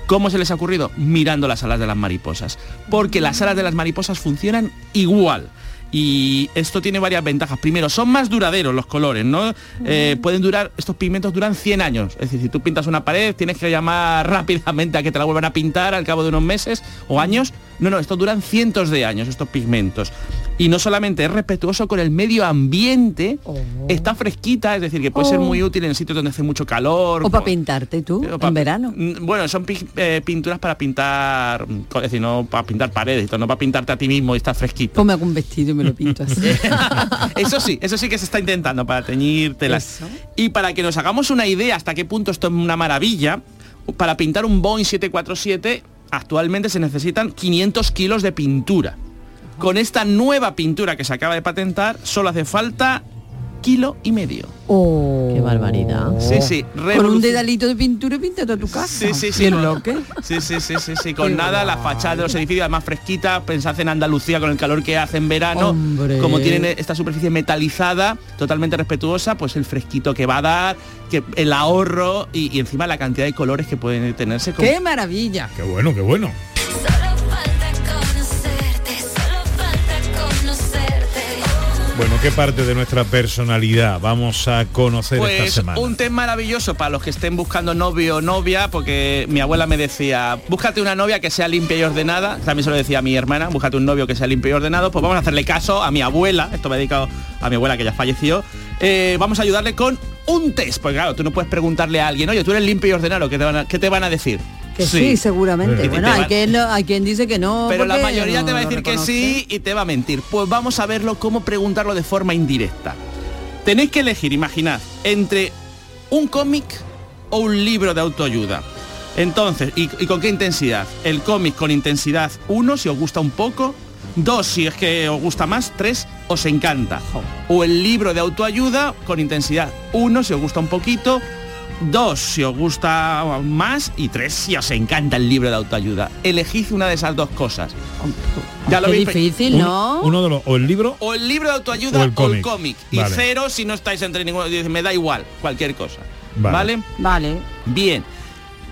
¿Cómo se les ha ocurrido? Mirando las alas de las mariposas. Porque las alas de las mariposas funcionan igual. Y esto tiene varias ventajas. Primero, son más duraderos los colores, ¿no? Eh, pueden durar, estos pigmentos duran 100 años. Es decir, si tú pintas una pared, tienes que llamar rápidamente a que te la vuelvan a pintar al cabo de unos meses o años. No, no, estos duran cientos de años, estos pigmentos. Y no solamente es respetuoso con el medio ambiente, está fresquita, es decir, que puede ser Oh. muy útil en sitios donde hace mucho calor. O para pintarte tú, O pa- en verano. Mm, Bueno, son pi- eh, pinturas para pintar, mm, es decir, no para pintar paredes, no para pintarte a ti mismo y estar fresquito. Ponme algún vestido y me lo pinto así. Eso sí, eso sí que se está intentando para teñir telas. Y para que nos hagamos una idea hasta qué punto esto es una maravilla, para pintar un Boeing 747 actualmente se necesitan 500 kilos de pintura. Con esta nueva pintura que se acaba de patentar, solo hace falta kilo y medio. Qué barbaridad. Sí, sí. Con un dedalito de pintura pinta toda tu casa. Sí, sí, sí. ¿Y el con- bloque? Sí, sí, sí, sí, sí. Con nada, la fachada de los edificios además fresquita, pensad en Andalucía con el calor que hace en verano, Hombre. como tienen esta superficie metalizada, totalmente respetuosa, pues el fresquito que va a dar, que el ahorro y, y encima la cantidad de colores que pueden tenerse. con- ¡Qué maravilla! Qué bueno, qué bueno. Bueno, ¿qué parte de nuestra personalidad vamos a conocer esta Pues semana? un test maravilloso para los que estén buscando novio o novia, porque mi abuela me decía, búscate una novia que sea limpia y ordenada, también se lo decía a mi hermana, búscate un novio que sea limpio y ordenado, pues vamos a hacerle caso a mi abuela, esto me he dedicado a mi abuela que ya falleció, eh, vamos a ayudarle con un test, porque claro, tú no puedes preguntarle a alguien, oye, tú eres limpio y ordenado, ¿qué te van a, qué te van a decir? Que sí, seguramente. Bueno, va- hay quien, hay quien dice que no. pero la mayoría no te va a decir que sí y te va a mentir. Pues vamos a verlo cómo preguntarlo de forma indirecta. Tenéis que elegir, imaginad, entre un cómic o un libro de autoayuda. Entonces, ¿y, y con qué intensidad? El cómic con intensidad 1, si os gusta un poco, Dos, si es que os gusta más. Tres, os encanta. O el libro de autoayuda con intensidad. Uno, si os gusta un poquito. Dos, si os gusta más. Y tres, si os encanta el libro de autoayuda. Elegid una de esas dos cosas. Ya lo Qué difícil, ¿no? Uno de los, o el libro o el libro de autoayuda O el cómic. Y Vale. cero si no estáis entre ninguno. Me da igual, cualquier cosa. Vale. ¿Vale? Vale. Bien.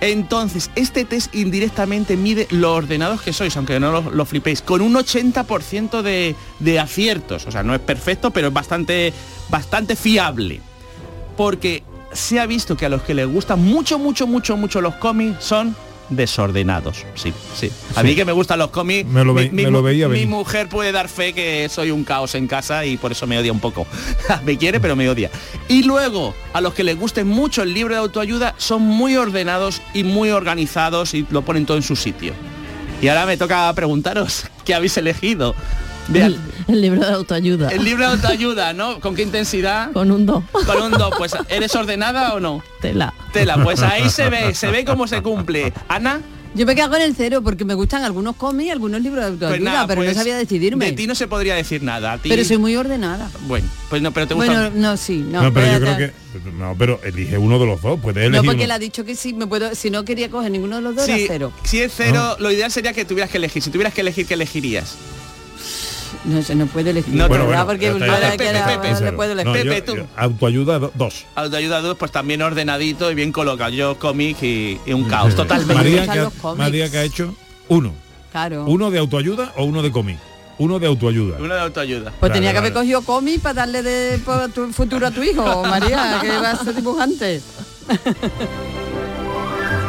Entonces, este test indirectamente mide lo ordenados que sois, aunque no lo, lo flipéis, con un 80% de, de aciertos. O sea, no es perfecto, pero es bastante, bastante fiable. Porque se ha visto que a los que les gustan mucho, mucho, mucho, mucho los cómics son desordenados. Sí, sí. A Sí. mí que me gustan los cómics, Me lo mi, ve- mi me lo veía mi venir. mujer puede dar fe que soy un caos en casa y por eso me odia un poco. me quiere, pero me odia. Y luego, a los que les guste mucho el libro de autoayuda, son muy ordenados y muy organizados y lo ponen todo en su sitio. Y ahora me toca preguntaros, ¿qué habéis elegido? Vean, El libro de autoayuda. el libro de autoayuda, ¿no? ¿Con qué intensidad? Con un 2. Con un 2, pues ¿eres ordenada o no? Tela. Tela, pues ahí se ve, se ve cómo se cumple. Ana, Yo me quedo con el cero porque me gustan algunos cómics, algunos libros de autoayuda, pues nada, pero pues, no sabía decidirme. De ti no se podría decir nada. A ti, Pero soy muy ordenada. Bueno, pues no, pero te gusta... Bueno, no, sí, no. No, pero yo creo que no, pero elige uno de los dos, puedes No, elegir porque uno. él ha dicho que sí, me puedo, si no quería coger ninguno de los dos, si, era cero. si es cero, lo ideal sería que tuvieras que elegir. Si tuvieras que elegir, ¿qué elegirías? No se no puede elegir. No, ¿verdad? bueno, porque no Pepe, puedo elegir. Pepe, tú. yo- autoayuda do- dos. Autoayuda 2, pues también ordenadito y bien colocado. Yo cómic y, y un caos, totalmente. María, que, cómics. María que ha hecho uno. Claro. ¿Uno de autoayuda o uno de cómic? Uno de autoayuda. Uno de autoayuda. Pues tenía Vale, que haber cogido cómic para darle de tu futuro a tu hijo, María, que va a ser dibujante.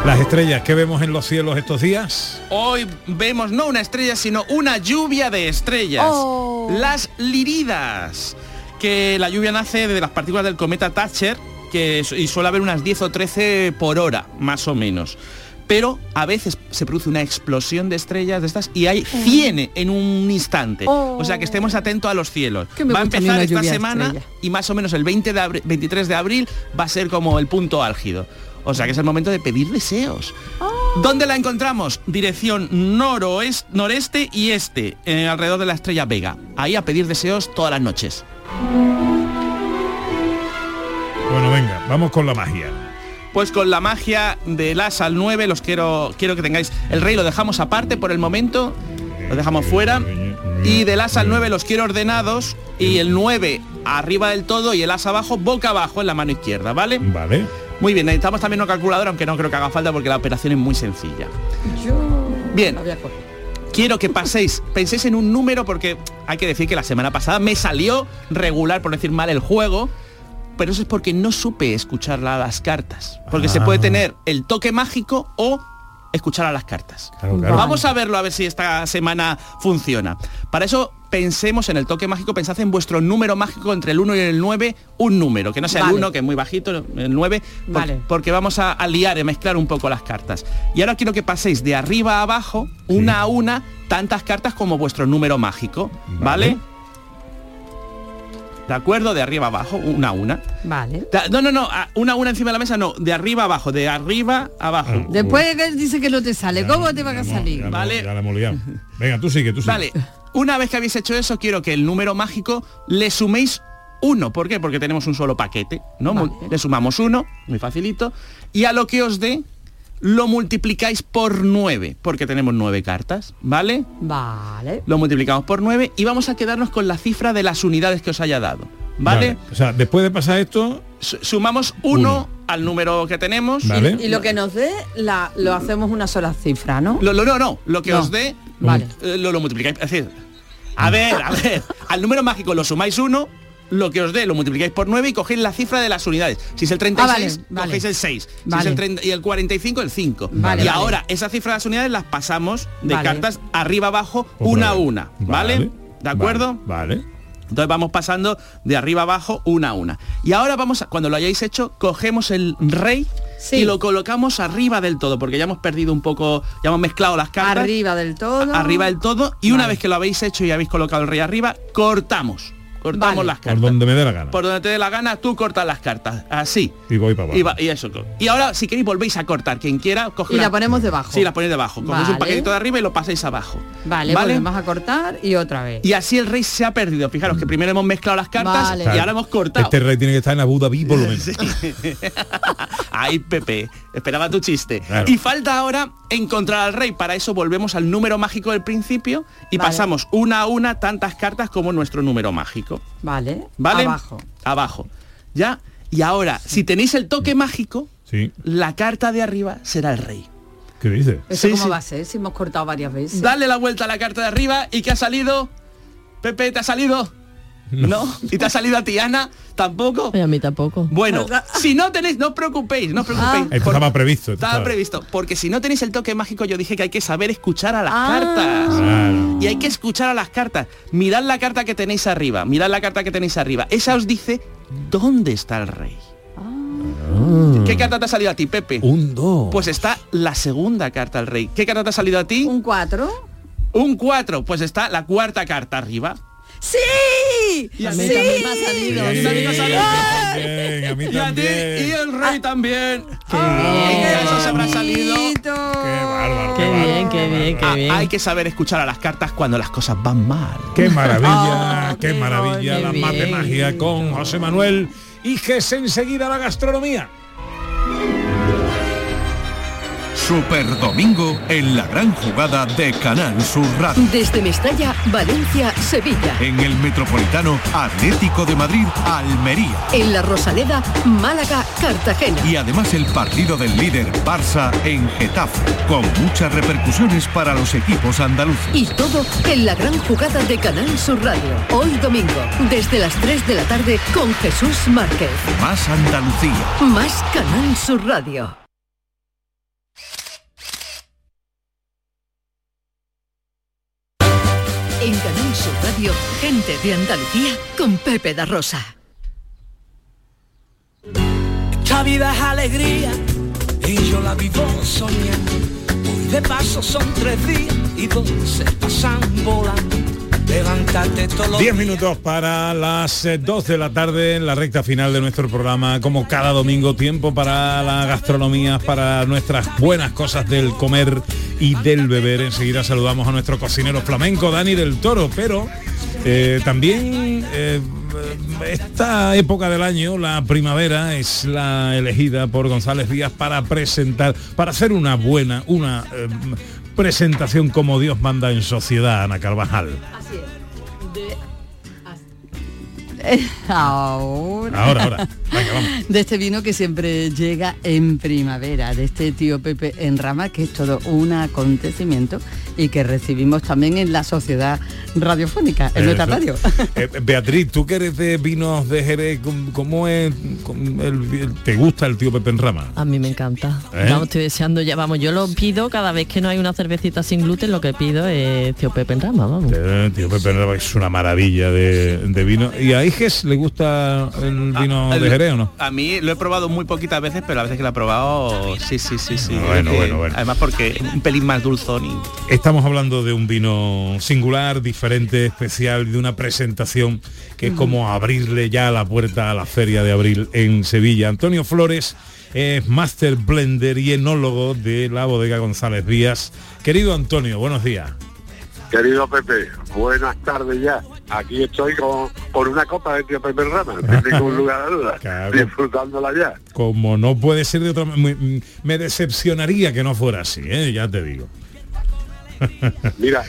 Las estrellas que vemos en los cielos estos días. Hoy vemos no una estrella, sino una lluvia de estrellas. Oh. Las liridas. Que la lluvia nace de las partículas del cometa Thatcher, que y suele haber unas 10 o 13 por hora, más o menos. Pero a veces se produce una explosión de estrellas de estas y hay 100 en un instante. Oh. O sea que estemos atentos a los cielos. Que me Va a empezar esta semana y más o menos el 20 de abril- 23 de abril va a ser como el punto álgido. O sea que es el momento de pedir deseos. ¿Dónde la encontramos? Dirección noroeste, noreste y este, eh, alrededor de la estrella Vega. Ahí a pedir deseos todas las noches. Bueno, venga, vamos con la magia. Pues con la magia del as al 9 los quiero quiero que tengáis. El rey lo dejamos aparte por el momento. Lo dejamos fuera. Y del as al 9 los quiero ordenados. Y el 9 arriba del todo y el as abajo, boca abajo en la mano izquierda, ¿vale? Vale. Muy bien, necesitamos también una calculadora, aunque no creo que haga falta porque la operación es muy sencilla. Bien. Quiero que paséis, penséis en un número porque hay que decir que la semana pasada me salió regular, por decir mal, el juego, pero eso es porque no supe escuchar la- las cartas. Porque se Ah. puede tener el toque mágico o escuchar a las cartas. Claro, claro. Vamos a verlo a ver si esta semana funciona. Para eso pensemos en el toque mágico, pensad en vuestro número mágico entre el 1 y el 9, un número, que no sea el Vale. 1, que es muy bajito, el 9, por- Vale. porque vamos a, a liar y mezclar un poco las cartas. Y ahora quiero que paséis de arriba a abajo, una a una, tantas cartas como vuestro número mágico, ¿vale? ¿De acuerdo? De arriba a abajo, una a una. Vale. No, no, no, a- una a una encima de la mesa, no, de arriba a abajo, de arriba a abajo. Después que dice que no te sale, ¿cómo te va a salir? Vale. Ya la hemos liado. Venga, tú sigue, tú sigue. Vale, una vez que habéis hecho eso, quiero que el número mágico le suméis uno. ¿Por qué? Porque tenemos un solo paquete, ¿no? Le sumamos uno, muy facilito, y a lo que os dé, lo multiplicáis por nueve, porque tenemos nueve cartas, ¿vale? Vale. Lo multiplicamos por nueve y vamos a quedarnos con la cifra de las unidades que os haya dado, ¿vale? O sea, después de pasar esto, Su- Sumamos uno, al número que tenemos. Vale. Y lo que nos dé, la, lo hacemos una sola cifra, ¿no? Lo, lo- no, no, lo que No. os dé, Vale. eh, lo, lo multiplicáis. Es decir, a ver, a ver, al número mágico lo sumáis uno, lo que os dé lo multiplicáis por 9 y cogéis la cifra de las unidades. Si es el 36, Ah, vale, vale. cogéis el 6. Si Vale. es el 30 y el 45, el 5. Vale, y vale. ahora, esa cifra de las unidades las pasamos de Vale. cartas arriba abajo, una a una. ¿Vale? Vale. ¿De acuerdo? Vale. Entonces vamos pasando de arriba abajo una a una. Y ahora vamos a, cuando lo hayáis hecho, cogemos el rey y lo colocamos arriba del todo, porque ya hemos perdido un poco, ya hemos mezclado las cartas. Arriba del todo. Arriba del todo. Y una vez que lo habéis hecho y habéis colocado el rey arriba, cortamos. Cortamos Vale. las Por cartas. donde me dé la gana. Por donde te dé la gana, tú cortas las cartas. Así. Y voy para abajo. Y, va- y eso. Y ahora, si queréis, volvéis a cortar. Quien quiera, coge Y la ponemos debajo. Sí, la ponéis debajo. Cogéis un Vale. paquetito de arriba y lo pasáis abajo. Vale, volvemos a cortar y otra vez. Y así el rey se ha perdido. Fijaros que primero hemos mezclado las cartas Vale. y ahora hemos cortado. Este rey tiene que estar en Abu Dhabi por lo menos. Ay, Pepe, esperaba tu chiste. Claro. Y falta ahora encontrar al rey. Para eso volvemos al número mágico del principio y Vale. pasamos una a una tantas cartas como nuestro número mágico. Vale. ¿Vale? Abajo. Abajo. ¿Ya? Y ahora, si tenéis el toque mágico, Sí. la carta de arriba será el rey. ¿Qué dices? ¿Eso Sí, cómo sí. va a ser? Si hemos cortado varias veces. Dale la vuelta a la carta de arriba y que ha salido. Pepe, ¿te ha salido? No. ¿Y te ha salido a ti, Ana? ¿Tampoco? a mí tampoco. Bueno, si no tenéis, no os preocupéis, no os preocupéis. Por- estaba previsto. Estaba previsto, porque si no tenéis el toque mágico, yo dije que hay que saber escuchar a las Ah. cartas. Claro. Y hay que escuchar a las cartas. Mirad la carta que tenéis arriba, mirad la carta que tenéis arriba. Esa os dice dónde está el rey. ¿Qué carta te ha salido a ti, Pepe? Un 2. Pues está la segunda carta al rey. ¿Qué carta te ha salido a ti? Un 4. Un 4. Pues está la cuarta carta arriba. ¡Sí! Y a sí. mí también me ha salido. Sí, Y a mí me ha salido. Bien, a mí Y a ti, también. y el rey también. Qué bien. Eso se habrá salido. Qué bárbaro, Qué bien, qué bien, qué Ah, bien. hay que saber escuchar a las cartas cuando las cosas van mal. Qué Oh, maravilla, qué qué maravilla qué la más de bien. magia con José Manuel y que es enseguida la gastronomía. Super Domingo en la gran jugada de Canal Sur Radio. Desde Mestalla, Valencia, Sevilla. En el Metropolitano Atlético de Madrid, Almería. En la Rosaleda, Málaga, Cartagena. Y además el partido del líder Barça en Getafe, con muchas repercusiones para los equipos andaluces. Y todo en la gran jugada de Canal Sur Radio. Hoy domingo, desde las 3 de la tarde con Jesús Márquez. Más Andalucía. Más Canal Sur Radio. En Canal Sur Radio, gente de Andalucía con Pepe da Rosa. Esta vida es alegría y yo la vivo soñando. Hoy de paso son tres días y dos se pasan volando. Todos los 10 minutos para las 2 de la tarde en la recta final de nuestro programa, como cada domingo, tiempo para la gastronomía, para nuestras buenas cosas del comer y del beber. Enseguida saludamos a nuestro cocinero flamenco, Dani del Toro, pero eh, también eh, esta época del año, la primavera, es la elegida por González Díaz para presentar, para hacer una buena, una eh, presentación como Dios manda en sociedad, Ana Carvajal. Así es. De- Ahora. Ahora, ahora. Venga, vamos. De este vino que siempre llega en primavera, de este tío Pepe en rama, que es todo un acontecimiento y que recibimos también en la sociedad radiofónica, en nuestra radio. Eh, Beatriz, tú que eres de vinos de Jerez, ¿cómo, es? cómo el- el- ¿Te gusta el tío Pepe en rama? A mí me encanta. ¿Eh? Vamos, estoy deseando ya, vamos, yo lo pido cada vez que no hay una cervecita sin gluten, lo que pido es tío Pepe en rama, vamos. Eh, tío Pepe en rama es una maravilla de, de vino. ¿Y a Iges le gusta el vino Ah, de el- Jerez o no? A mí lo he probado muy poquitas veces, pero a veces que lo he probado, sí, sí, sí, sí. Bueno, Es que- bueno, bueno. Además porque un pelín más dulzón y... Estamos hablando de un vino singular, diferente, especial, de una presentación que es como abrirle ya la puerta a la feria de abril en Sevilla. Antonio Flores es Master Blender y enólogo de la bodega González Díaz. Querido Antonio, buenos días. Querido Pepe, buenas tardes ya. Aquí estoy con, con una copa de tío Pepe Rama, sin ningún lugar a dudas, Claro. disfrutándola ya. Como no puede ser de otra manera, me, me decepcionaría que no fuera así, ¿eh? ya te digo. Mira,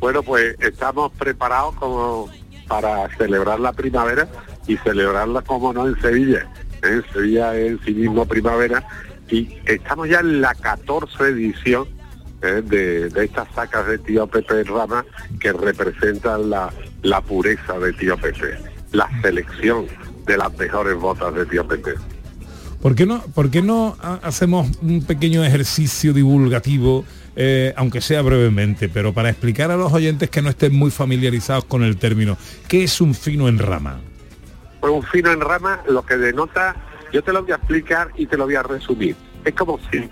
bueno, pues estamos preparados como para celebrar la primavera y celebrarla como no en Sevilla. En Sevilla es en sí mismo primavera y estamos ya en la 14 edición eh, de, de estas sacas de tío Pepe Rama que representan la, la pureza de tío Pepe, la selección de las mejores botas de tío Pepe. ¿Por qué no, por qué no ha- hacemos un pequeño ejercicio divulgativo, eh, aunque sea brevemente, pero para explicar a los oyentes que no estén muy familiarizados con el término, ¿qué es un fino en rama? Pues un fino en rama lo que denota, yo te lo voy a explicar y te lo voy a resumir. Es como si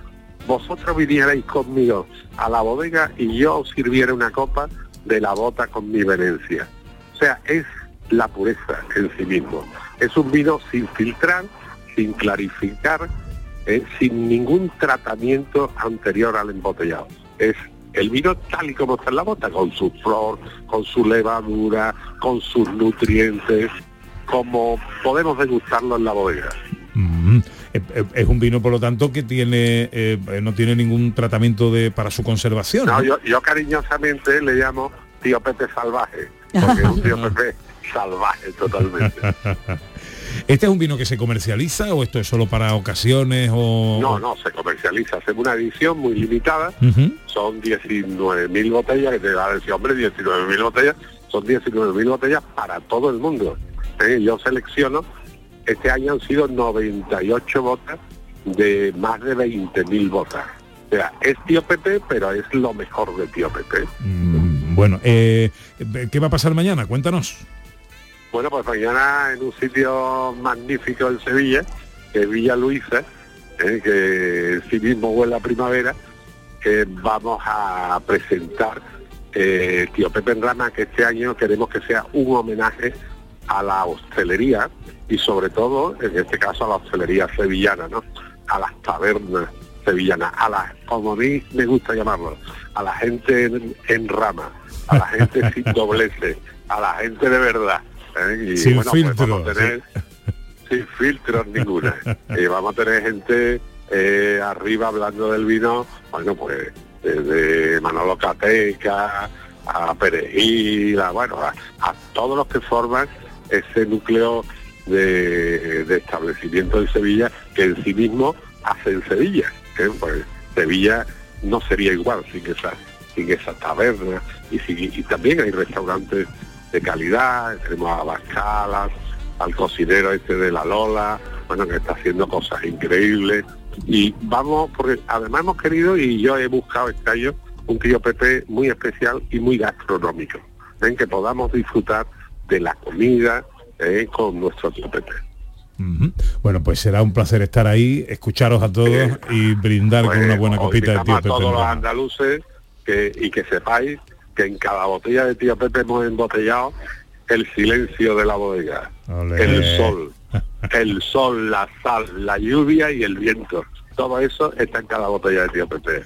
vosotros vinierais conmigo a la bodega y yo os sirviera una copa de la bota con mi venencia. O sea, es la pureza en sí mismo. Es un vino sin filtrar, sin clarificar, eh, sin ningún tratamiento anterior al embotellado. Es el vino tal y como está en la bota, con su flor, con su levadura, con sus nutrientes, como podemos degustarlo en la bodega. Mm, Es un vino, por lo tanto, que tiene eh, no tiene ningún tratamiento de para su conservación. No, yo, yo cariñosamente le llamo tío Pepe salvaje, porque es un tío Pepe salvaje totalmente. ¿Este es un vino que se comercializa o esto es solo para ocasiones o...? No, no, se comercializa, hacemos una edición muy limitada, Ujú. son 19.000 botellas, que te va a decir, hombre, 19.000 botellas, son 19.000 botellas para todo el mundo. ¿eh? Yo selecciono, este año han sido 98 botas de más de 20.000 botas. O sea, es Tío Pepe, pero es lo mejor de Tío Pepe. Mm, Bueno, eh, ¿qué va a pasar mañana? Cuéntanos. Bueno, pues mañana en un sitio magnífico en Sevilla, que es Villa Luisa, eh, que sí mismo huele a primavera, que vamos a presentar eh, Tío Pepe en Rama, que este año queremos que sea un homenaje a la hostelería y sobre todo, en este caso, a la hostelería sevillana, ¿no? A las tabernas sevillanas, a las, como a mí me gusta llamarlo, a la gente en, en rama, a la gente sin doblece, a la gente de verdad. ¿eh? Y Sin bueno, pues filtro, vamos a tener sin filtros ninguna. y vamos a tener gente eh, arriba hablando del vino, bueno, pues desde Manolo Cateca, a Perejil, a, bueno, a, a todos los que forman ese núcleo de, de establecimiento en Sevilla que en sí mismo hace en Sevilla. ¿eh? Pues Sevilla no sería igual sin esa, sin esa taberna y, sin- y también hay restaurantes de calidad, tenemos a Bascalas, al cocinero este de la Lola, bueno, que está haciendo cosas increíbles. Y vamos, porque además hemos querido y yo he buscado este año un tío Pepe muy especial y muy gastronómico, en que podamos disfrutar de la comida eh, con nuestro tío Pepe. Ujú. Bueno, pues será un placer estar ahí, escucharos a todos y brindar con una buena Os copita de tío a Pepe. todos los andaluces que, y que sepáis que en cada botella de tío Pepe hemos embotellado el silencio de la bodega, Olé. el sol, el sol, la sal, la lluvia y el viento. Todo eso está en cada botella de tío Pepe.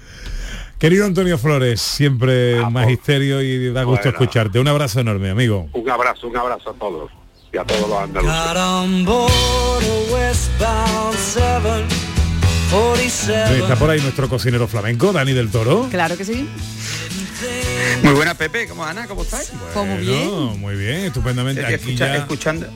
Querido Antonio Flores, siempre magisterio y da gusto Bueno. escucharte. Un abrazo enorme, amigo. Un abrazo, un abrazo a todos y a todos los andaluces. Got on board a westbound 747. Está por ahí nuestro cocinero flamenco, Dani del Toro. Claro que sí. Muy buena Pepe, ¿cómo Ana? ¿Cómo estáis? Pues muy bien. Muy bien, estupendamente. Aquí escucha- ya- escuchando.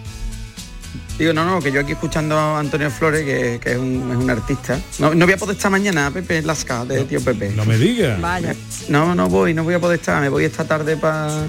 Digo, no, no, que yo aquí escuchando a Antonio Flores, que, que es, un, es un artista. No, no voy a poder estar mañana, Pepe, en Lasca, de tío Pepe. No me digas. Vaya. No, no voy, no voy a poder estar. Me voy esta tarde para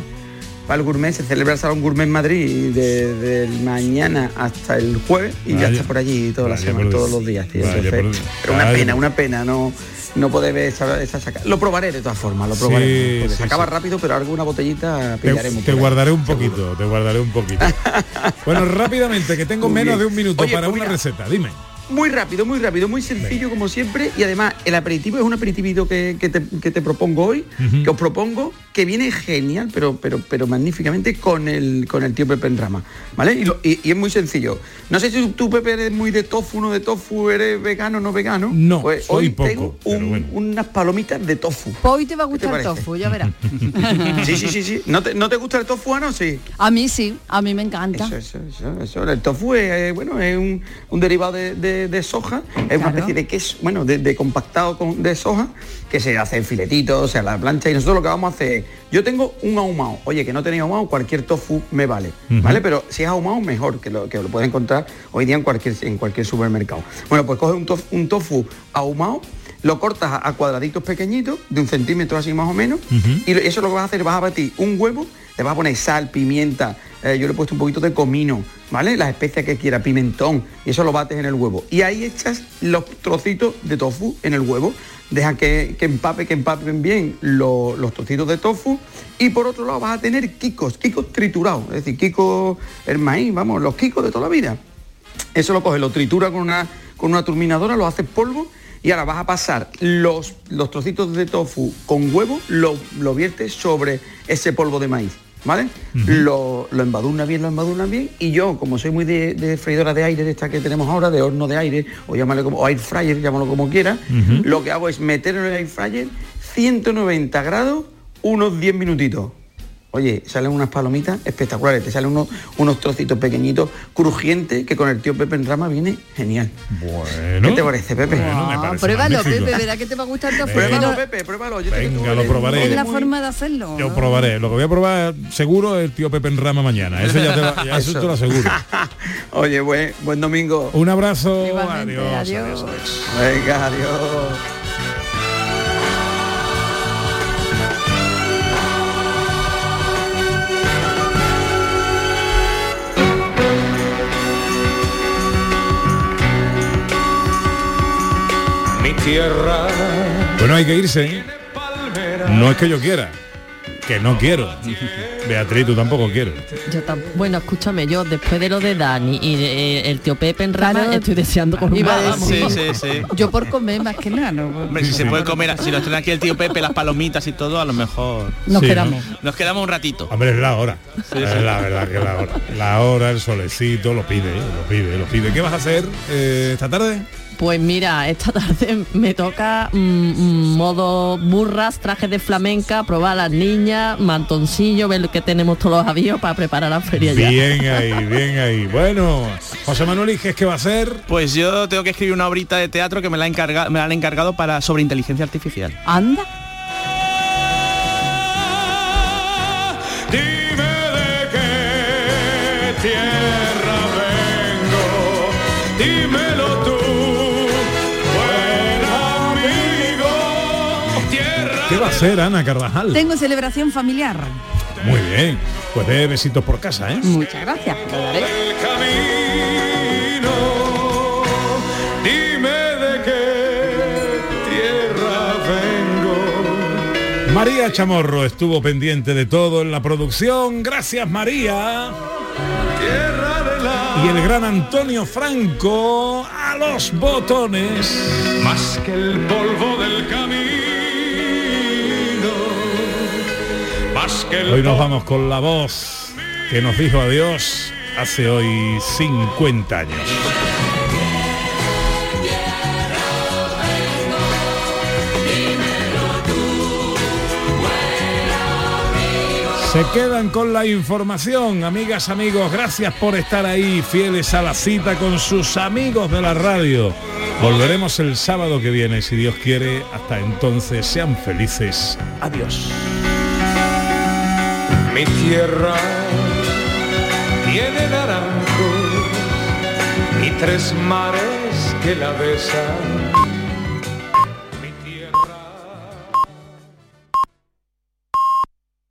el gourmet. Se celebra el Salón Gourmet en Madrid desde el mañana hasta el jueves y ya está por allí toda la Vaya semana, todos los días, tío. Vaya Entonces, pero una pena, una pena, no no poder ver esa, esa saca- Lo probaré de todas formas, lo probaré. Sí, se acaba sí. rápido, pero alguna botellita Te, pillaremos. te ahí. guardaré un poquito, te guardaré un poquito. bueno, rápidamente, que tengo menos de un minuto Oye, para pues una mira, receta. Dime. Muy rápido, muy rápido, muy sencillo como siempre. Y además, el aperitivo es un aperitivito que, que te, que te propongo hoy, que os propongo, que viene genial, pero, pero, pero magníficamente con el, con el tío Pepe en rama. ¿Vale? Y, lo- y- y es muy sencillo. No sé si tú, Pepe, eres muy de tofu, no de tofu, eres vegano, no vegano. No, Pues soy hoy poco, tengo un- bueno. unas palomitas de tofu. Pues Hoy te va a ¿Qué te gustar el tofu, ya verás. Sí, sí, sí, sí. ¿No te, ¿no te gusta el tofu, Ana, o sí? A mí sí, a mí me encanta. Eso, eso, eso, eso. El tofu es, eh, bueno, es un, un derivado de, de- de soja, es una especie de queso, bueno, de, de compactado con, de soja, que se hace en filetitos, o sea, a la plancha, y nosotros lo que vamos a hacer es, yo tengo un ahumado, oye, que no tenéis ahumado, cualquier tofu me vale. ¿vale? Pero si es ahumado, mejor, que lo, que lo puedes encontrar hoy día en cualquier, en cualquier supermercado. Bueno, pues coge un tofu, un tofu ahumado, lo cortas a, cuadraditos pequeñitos, de un centímetro así más o menos, y eso lo que vas a hacer, vas a batir un huevo, le vas a poner sal, pimienta, eh, yo le he puesto un poquito de comino, ¿vale? Las especias que quiera, pimentón, y eso lo bates en el huevo. Y ahí echas los trocitos de tofu en el huevo, deja que, empape, que empapen bien lo- los trocitos de tofu, y por otro lado vas a tener kikos, kikos triturados, es decir, kikos, el maíz, vamos, los kikos de toda la vida. Eso lo coges, lo tritura con una, con una turminadora, lo haces polvo y ahora vas a pasar los, los trocitos de tofu con huevo, lo viertes sobre ese polvo de maíz. ¿Vale? lo, lo embadurna bien, lo embadurna bien y yo, como soy muy de, de freidora de aire de esta que tenemos ahora, de horno de aire, o llámale como, o air fryer, llámalo como quiera, lo que hago es meter en el air fryer 190 grados unos 10 minutitos. Oye, salen unas palomitas espectaculares, te salen unos, unos trocitos pequeñitos, crujientes, que con el tío Pepe en rama viene genial. Bueno. ¿Qué te parece, Pepe? Pruébalo, Pepe, verá que te va a gustar tu Pruébalo, Pepe, pruébalo. Yo te- Venga, lo probaré. Es la forma de hacerlo. Yo probaré. Lo que voy a probar seguro es el tío Pepe en rama mañana. Eso ya te, va- ya eso te lo aseguro. Oye, buen, buen domingo. Un abrazo. Adiós. adiós, adiós. Venga, adiós. Tierra. Bueno, hay que irse. ¿eh? No es que yo quiera, que no quiero. Beatriz, tú tampoco quieres. Yo tam- bueno, escúchame, yo después de lo de Dani y de, eh, el tío Pepe en rama, Claro. estoy deseando con un Iba a vamos. Sí, sí, sí. Yo por comer más que nada, ¿no? Hombre, si se puede comer, si nos trae aquí el tío Pepe, las palomitas y todo, a lo mejor... Nos Sí, quedamos. Nos quedamos un ratito. Hombre, es la hora. Sí, es sí. la verdad que es la hora. La hora, el solecito, lo pide, ¿eh? lo pide, lo pide. ¿Qué vas a hacer eh, esta tarde? Pues mira, esta tarde me toca mm, mm, modo burras, trajes de flamenca, probar a las niñas, mantoncillo, ver que tenemos todos los avíos para preparar la feria ya. Bien ahí, bien ahí. Bueno, José Manuel ¿qué va a hacer? Pues yo tengo que escribir una obrita de teatro que me la, encarga, me la han encargado para sobre inteligencia artificial. Anda. Tierra. ¿Qué va a hacer Ana Carvajal? Tengo celebración familiar. Muy bien. Pues de besitos por casa, ¿eh? Muchas gracias. Lo daré. El camino, dime de qué tierra vengo. María Chamorro estuvo pendiente de todo en la producción. Gracias, María. Y el gran Antonio Franco a los botones. Más que el polvo del Hoy nos vamos con la voz que nos dijo adiós hace hoy 50 años. Se quedan con la información, amigas, amigos. Gracias por estar ahí, fieles a la cita con sus amigos de la radio. Volveremos el sábado que viene, si Dios quiere. Hasta entonces, sean felices. Adiós. Mi tierra tiene naranjo y tres mares que la besan.